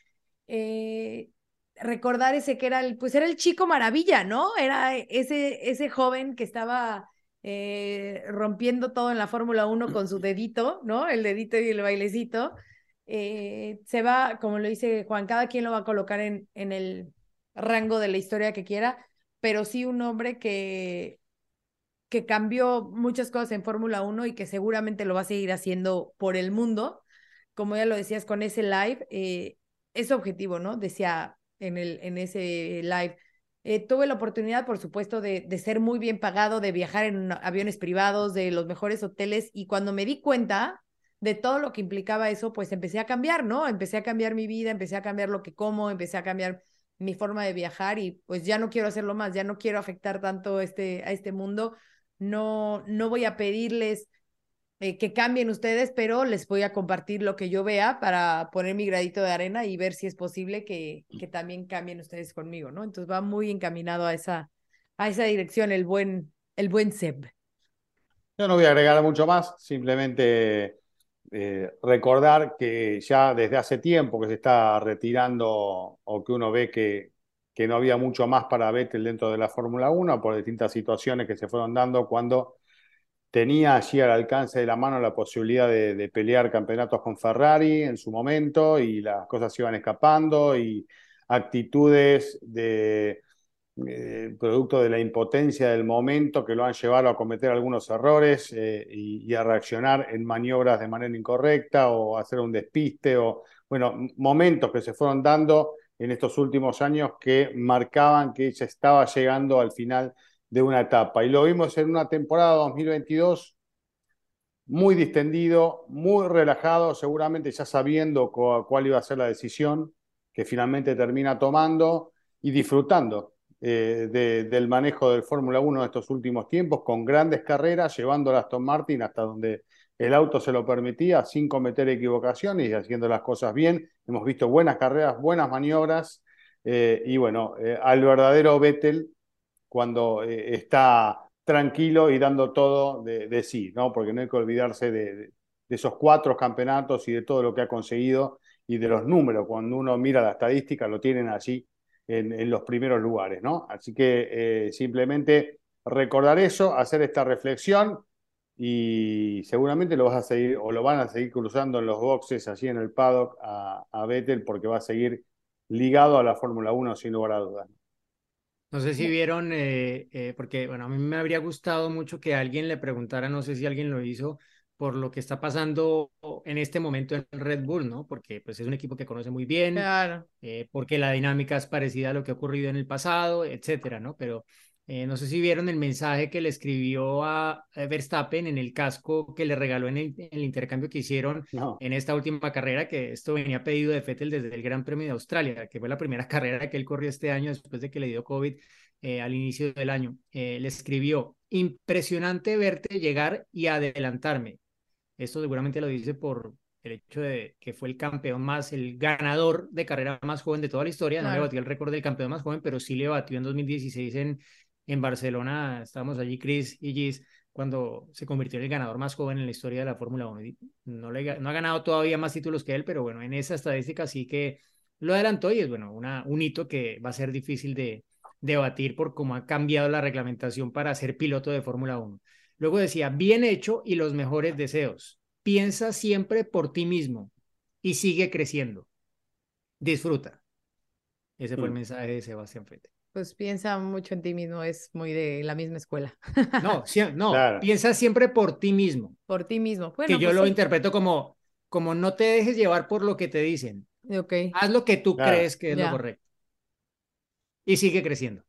Eh, recordar ese que era el, pues era el chico maravilla, ¿no? Era ese, ese joven que estaba eh, rompiendo todo en la Fórmula 1 con su dedito, ¿no? El dedito y el bailecito. se va, como lo dice Juan, cada quien lo va a colocar en, en el rango de la historia que quiera, pero sí un hombre que que cambió muchas cosas en Fórmula 1 y que seguramente lo va a seguir haciendo por el mundo. Como ya lo decías con ese live, eh, es objetivo, ¿no? Decía en, el, en ese live. Eh, tuve la oportunidad, por supuesto, de, de, ser muy bien pagado, de viajar en aviones privados, de los mejores hoteles, y cuando me di cuenta de todo lo que implicaba eso, pues empecé a cambiar, ¿no? Empecé a cambiar mi vida, empecé a cambiar lo que como, empecé a cambiar mi forma de viajar y pues ya no quiero hacerlo más, ya no quiero afectar tanto este, a este mundo no, no voy a pedirles eh, que cambien ustedes, pero les voy a compartir lo que yo vea para poner mi gradito de arena y ver si es posible que, que también cambien ustedes conmigo, ¿no? Entonces va muy encaminado a esa, a esa dirección el buen, el buen Seb. Yo no voy a agregar mucho más, simplemente eh, recordar que ya desde hace tiempo que se está retirando o que uno ve que que no había mucho más para Vettel dentro de la Fórmula 1 por distintas situaciones que se fueron dando cuando tenía allí al alcance de la mano la posibilidad de, pelear campeonatos con Ferrari en su momento y las cosas se iban escapando y actitudes de eh, producto de la impotencia del momento que lo han llevado a cometer algunos errores eh, y, y, a reaccionar en maniobras de manera incorrecta o hacer un despiste o bueno momentos que se fueron dando en estos últimos años que marcaban que se estaba llegando al final de una etapa. Y lo vimos en una temporada 2022 muy distendido, muy relajado, seguramente ya sabiendo cuál iba a ser la decisión que finalmente termina tomando y disfrutando eh, del manejo del Fórmula 1 de estos últimos tiempos, con grandes carreras, llevando a Aston Martin hasta donde el auto se lo permitía, sin cometer equivocaciones y haciendo las cosas bien. Hemos visto buenas carreras, buenas maniobras, eh, y bueno, eh, al verdadero Vettel cuando está tranquilo y dando todo de, sí, ¿no? Porque no hay que olvidarse de, esos cuatro campeonatos y de todo lo que ha conseguido y de los números. Cuando uno mira la estadística, lo tienen allí en, los primeros lugares, ¿no? Así que eh, simplemente recordar eso, hacer esta reflexión y seguramente lo vas a seguir o lo van a seguir cruzando en los boxes allí en el paddock a, a Vettel porque va a seguir ligado a la Fórmula 1 sin lugar a dudas. No sé si vieron, eh, eh, porque bueno, a mí me habría gustado mucho que alguien le preguntara, no sé si alguien lo hizo, por lo que está pasando en este momento en Red Bull, ¿no? Porque pues es un equipo que conoce muy bien, claro. Eh, porque la dinámica es parecida a lo que ha ocurrido en el pasado, etcétera, ¿no? Pero eh, no sé si vieron el mensaje que le escribió a Verstappen en el casco que le regaló en el, intercambio que hicieron en esta última carrera, que esto venía pedido de Vettel desde el Gran Premio de Australia, que fue la primera carrera que él corrió este año después de que le dio COVID eh, al inicio del año. Eh, le escribió, impresionante verte llegar y adelantarme. Esto seguramente lo dice por el hecho de que fue el campeón más, el ganador de carrera más joven de toda la historia. No le batió el récord del campeón más joven, pero sí le batió en 2016 en en Barcelona, estábamos allí, Chris y Gis, cuando se convirtió en el ganador más joven en la historia de la Fórmula 1. No, le, no ha ganado todavía más títulos que él, pero bueno, en esa estadística sí que lo adelantó y es bueno, una, un hito que va a ser difícil de debatir por cómo ha cambiado la reglamentación para ser piloto de Fórmula 1. Luego decía, bien hecho y los mejores deseos. Piensa siempre por ti mismo y sigue creciendo. Disfruta. Ese fue el mm. mensaje de Sebastián Fete. Pues piensa mucho en ti mismo, es muy de la misma escuela. No, no, piensa siempre por ti mismo. Por ti mismo. que yo pues lo interpreto como, como no te dejes llevar por lo que te dicen. Okay. Haz lo que tú crees que es lo correcto. Y sigue creciendo.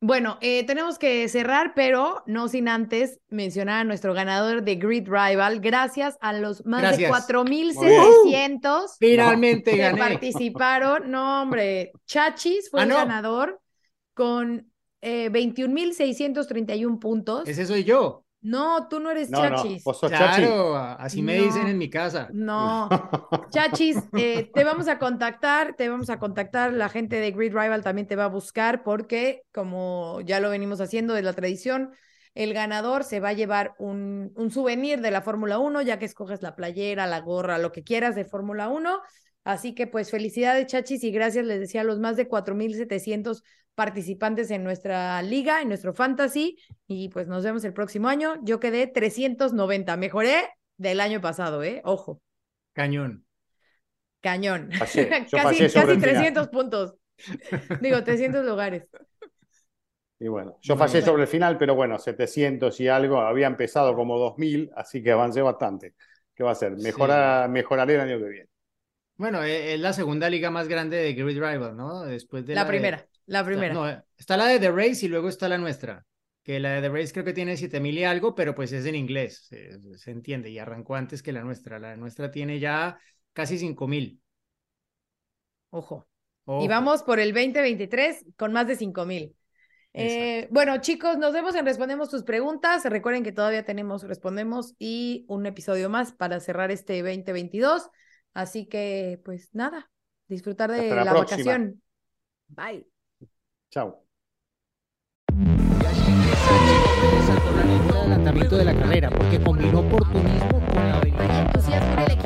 Bueno, eh, tenemos que cerrar, pero no sin antes mencionar a nuestro ganador de Grid Rival. Gracias a los más de 4.700 Finalmente que gané. participaron. No, hombre, Chachis fue ah, el ganador con eh, 21.631 puntos. Ese soy yo. No, tú no eres Chachis. claro, así me dicen en mi casa. No, Chachis, eh, te vamos a contactar, te vamos a contactar, la gente de Grid Rival también te va a buscar porque, como ya lo venimos haciendo de la tradición, el ganador se va a llevar un, un souvenir de la Fórmula 1, ya que escoges la playera, la gorra, lo que quieras de Fórmula 1. Así que pues felicidades Chachis y gracias, les decía, a los más de 4.700 participantes en nuestra liga, en nuestro fantasy, y pues nos vemos el próximo año. Yo quedé 390, mejoré del año pasado, ¿eh? Ojo. Cañón. Cañón. casi casi 300 puntos. Digo, 300 lugares. Y bueno, yo fallé sobre el final, pero bueno, 700 y algo, había empezado como 2000, así que avancé bastante. ¿Qué va a ser? mejoraré el año que viene. Bueno, e, es la segunda liga más grande de Grid Rival, ¿no? Después de la, primera, la primera. Está, no, está la de The Race y luego está la nuestra. Que la de The Race creo que tiene 7000 y algo, pero pues es en inglés, se, entiende, y arrancó antes que la nuestra. La nuestra tiene ya casi 5000. Ojo. Ojo. Y vamos por el 2023 con más de 5000. Eh, bueno, chicos, nos vemos en Respondemos tus preguntas. Recuerden que todavía tenemos Respondemos y un episodio más para cerrar este 2022. Así que, pues nada, disfrutar de la, vacación. Bye. Chao. adelantamiento de la carrera, porque combinó oportunismo con la habilidad.